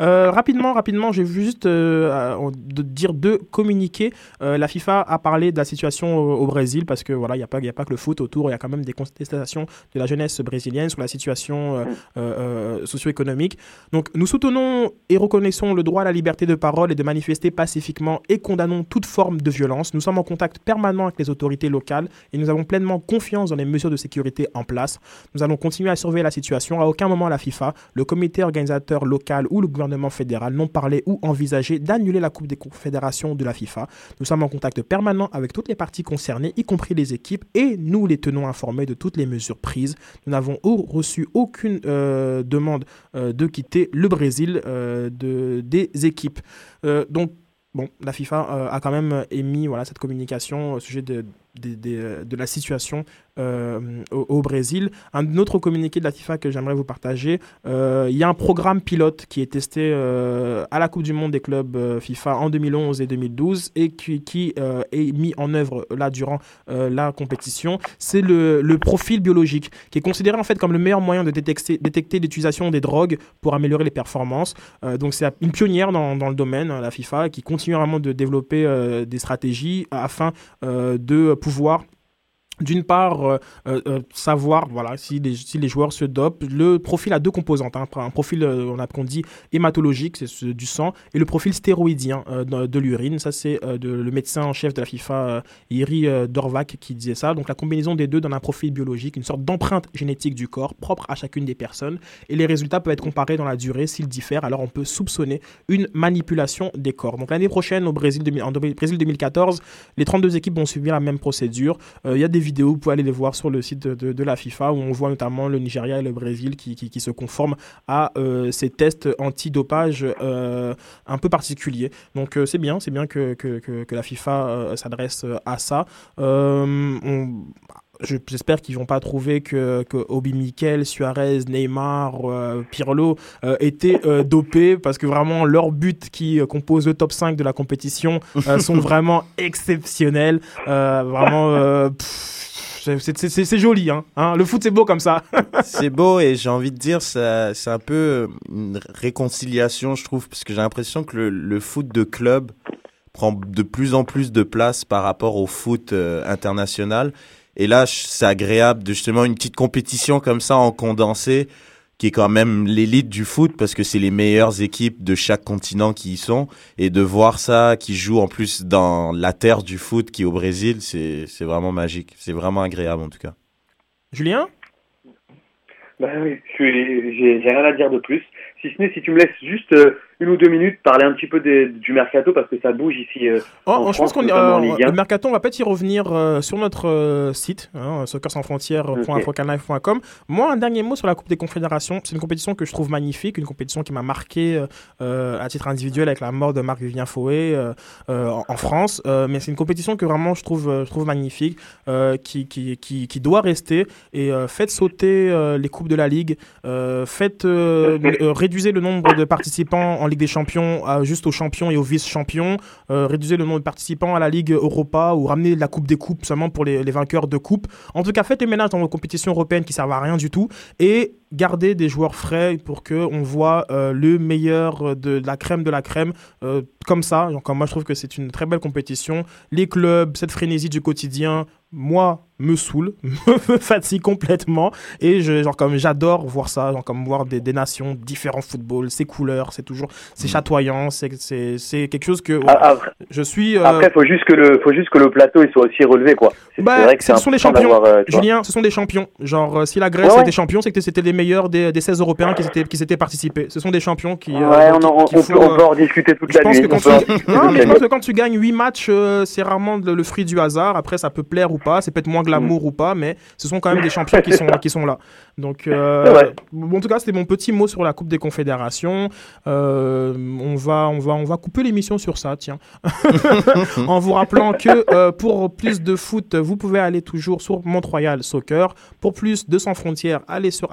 Euh, rapidement, rapidement, j'ai juste de dire deux communiqués. La FIFA a parlé de la situation au, au Brésil parce que voilà, il n'y a, pas- y a pas que le foot autour, il y a quand même des contestations de la jeunesse brésilienne sur la situation socio-économique. Donc, nous soutenons et reconnaissons le droit à la liberté de parole et de manifester pacifiquement et condamnons toute forme de violence. Nous sommes en contact permanent avec les autorités locales et nous avons pleinement confiance dans les mesures de sécurité en place. Nous allons continuer à surveiller la situation. À aucun moment la FIFA, le comité organisateur local ou le gouvernement fédéral n'ont parlé ou envisagé d'annuler la Coupe des confédérations de la FIFA. Nous sommes en contact permanent avec toutes les parties concernées, y compris les équipes, et nous les tenons informés de toutes les mesures prises. Nous n'avons reçu aucune euh, demande euh, de quitter le Brésil euh, de, des équipes. Donc, bon, la FIFA euh, a quand même émis voilà, cette communication au sujet de, de, de- la situation euh, au, Brésil. Un autre communiqué de la FIFA que j'aimerais vous partager, euh, il y a un programme pilote qui est testé euh, à la Coupe du Monde des clubs euh, FIFA en 2011 et 2012 et qui, euh, est mis en œuvre là durant euh, la compétition. C'est le, profil biologique qui est considéré en fait comme le meilleur moyen de détecter, l'utilisation des drogues pour améliorer les performances. Euh, donc c'est une pionnière dans, dans le domaine, hein, la FIFA, qui continue vraiment de développer euh, des stratégies afin euh, de pouvoir pouvoir d'une part, euh, euh, euh, savoir voilà, si, les, si les joueurs se dopent. Le profil a deux composantes. hein. Un profil, on a qu'on dit hématologique, c'est ce- du sang, et le profil stéroïdien de, l'urine. Ça, c'est le médecin en chef de la FIFA, Iri Dorvac, qui disait ça. Donc, la combinaison des deux donne un profil biologique, une sorte d'empreinte génétique du corps propre à chacune des personnes. Et les résultats peuvent être comparés dans la durée. S'ils diffèrent, alors on peut soupçonner une manipulation des corps. Donc, l'année prochaine, au Brésil, 2000 en Brésil 2014, les 32 équipes vont subir la même procédure. Il y a des vous pouvez aller les voir sur le site de, la FIFA, où on voit notamment le Nigeria et le Brésil qui, se conforment à euh, ces tests antidopage euh, un peu particuliers. Donc euh, c'est bien, c'est bien que, la FIFA euh, s'adresse à ça. J'espère qu'ils vont pas trouver que, que Obi Mikel, Suarez, Neymar, euh, Pirlo euh, étaient euh, dopés parce que vraiment leurs buts qui composent le top 5 de la compétition sont vraiment exceptionnels. Vraiment, c'est- joli. Hein, hein. Le foot, c'est beau comme ça. c'est beau et j'ai envie de dire c'est un peu une réconciliation je trouve parce que j'ai l'impression que le, le foot de club prend de plus en plus de place par rapport au foot international et là c'est agréable de justement une petite compétition comme ça en condensé qui est quand même l'élite du foot parce que c'est les meilleures équipes de chaque continent qui y sont. Et de voir ça qui joue en plus dans la terre du foot qui est au Brésil c'est c'est vraiment magique. C'est vraiment agréable en tout cas. Julien? Bah j'ai rien à dire de plus. Si ce n'est si tu me laisses juste euh, une ou deux minutes parler un petit peu des- du mercato parce que ça bouge ici. euh, Oh, en je pense France, qu'on Ligue 1. le mercato, on va peut-être y revenir euh, sur notre euh, site, hein, soccersansfrontières.afrocalife.com. Moi, un dernier mot sur la Coupe des Confédérations. C'est une compétition que je trouve magnifique, une compétition qui m'a marqué euh, euh, à titre individuel avec la mort de Marc-Vivien euh, en, en France. Mais c'est une compétition que vraiment je trouve, je trouve magnifique, qui, qui, qui, qui doit rester. Et faites sauter les coupes de la Ligue, faites réduisez le nombre de participants en Ligue des Champions à, juste aux champions et aux vice-champions, euh, réduisez le nombre de participants à la Ligue Europa ou ramenez la Coupe des Coupes seulement pour les, les vainqueurs de Coupe. En tout cas, faites le ménage dans vos compétitions européennes qui servent à rien du tout et gardez des joueurs frais pour que on voit euh, le meilleur de, de la crème de la crème euh, comme ça. Donc, moi, je trouve que c'est une très belle compétition. Les clubs, cette frénésie du quotidien, moi, me saoule, me fatigue complètement. Et je, genre, comme j'adore voir ça, genre, comme voir des, des nations, différents footballs, ces couleurs, c'est toujours, c'est chatoyant, c'est, c'est, c'est quelque chose que ouais, Ah, après- je suis. euh, Après, faut juste que le, faut juste que le plateau il soit aussi relevé, quoi. C'est bah, vrai que ce sont des important champions. Julien, ce sont des champions. Genre, si la Grèce Ouais, ouais. était champion, c'est que c'était les meilleurs des, des 16 Européens qui s'étaient, qui s'étaient participés. Ce sont des champions qui. euh, Ouais, on, en- qui peut, font, on peut euh, en discuter toute je la pense nuit. que quand tu... Non, mais je pense que quand tu gagnes 8 matchs, euh, c'est rarement le, le fruit du hasard. Après, ça peut plaire ou pas, c'est peut-être moins glamour ou pas, mais ce sont quand même des champions qui sont, qui sont là. Donc, euh, bon, en tout cas, c'était mon petit mot sur la Coupe des Confédérations. Euh, on, va, on, va, on va couper l'émission sur ça, tiens. en vous rappelant que euh, pour plus de foot, vous pouvez aller toujours sur Mont-Royal Soccer. Pour plus de Sans Frontières, allez sur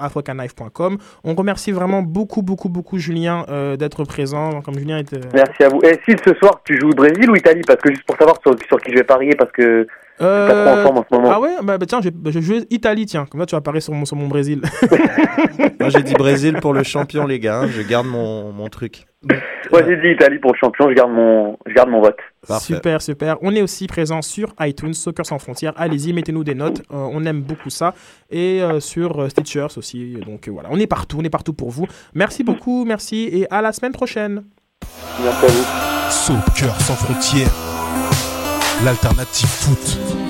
On remercie vraiment beaucoup, beaucoup, beaucoup Julien euh, d'être présent. Comme Julien était. Merci à vous. Et si ce soir tu joues Brésil ou Italie Parce que juste pour savoir sur, sur qui je vais parier, parce que trop en forme en ce moment. Ah ouais? Bah, bah tiens, je, bah, je joue Italie, tiens. Comme ça, tu vas apparaître sur mon, sur mon Brésil. Moi, j'ai dit Brésil pour le champion, les gars. hein. Je garde mon, mon truc. Moi j'ai dit Italie pour le champion, je garde mon, je garde mon vote. Super, super. On est aussi présent sur iTunes, Soccer sans frontières. Allez-y, mettez-nous des notes. Euh, on aime beaucoup ça. Et euh, sur euh, Stitchers aussi. Donc euh, voilà, on est partout, on est partout pour vous. Merci beaucoup, merci et à la semaine prochaine. Merci à vous. Soccer sans frontières, l'alternative foot.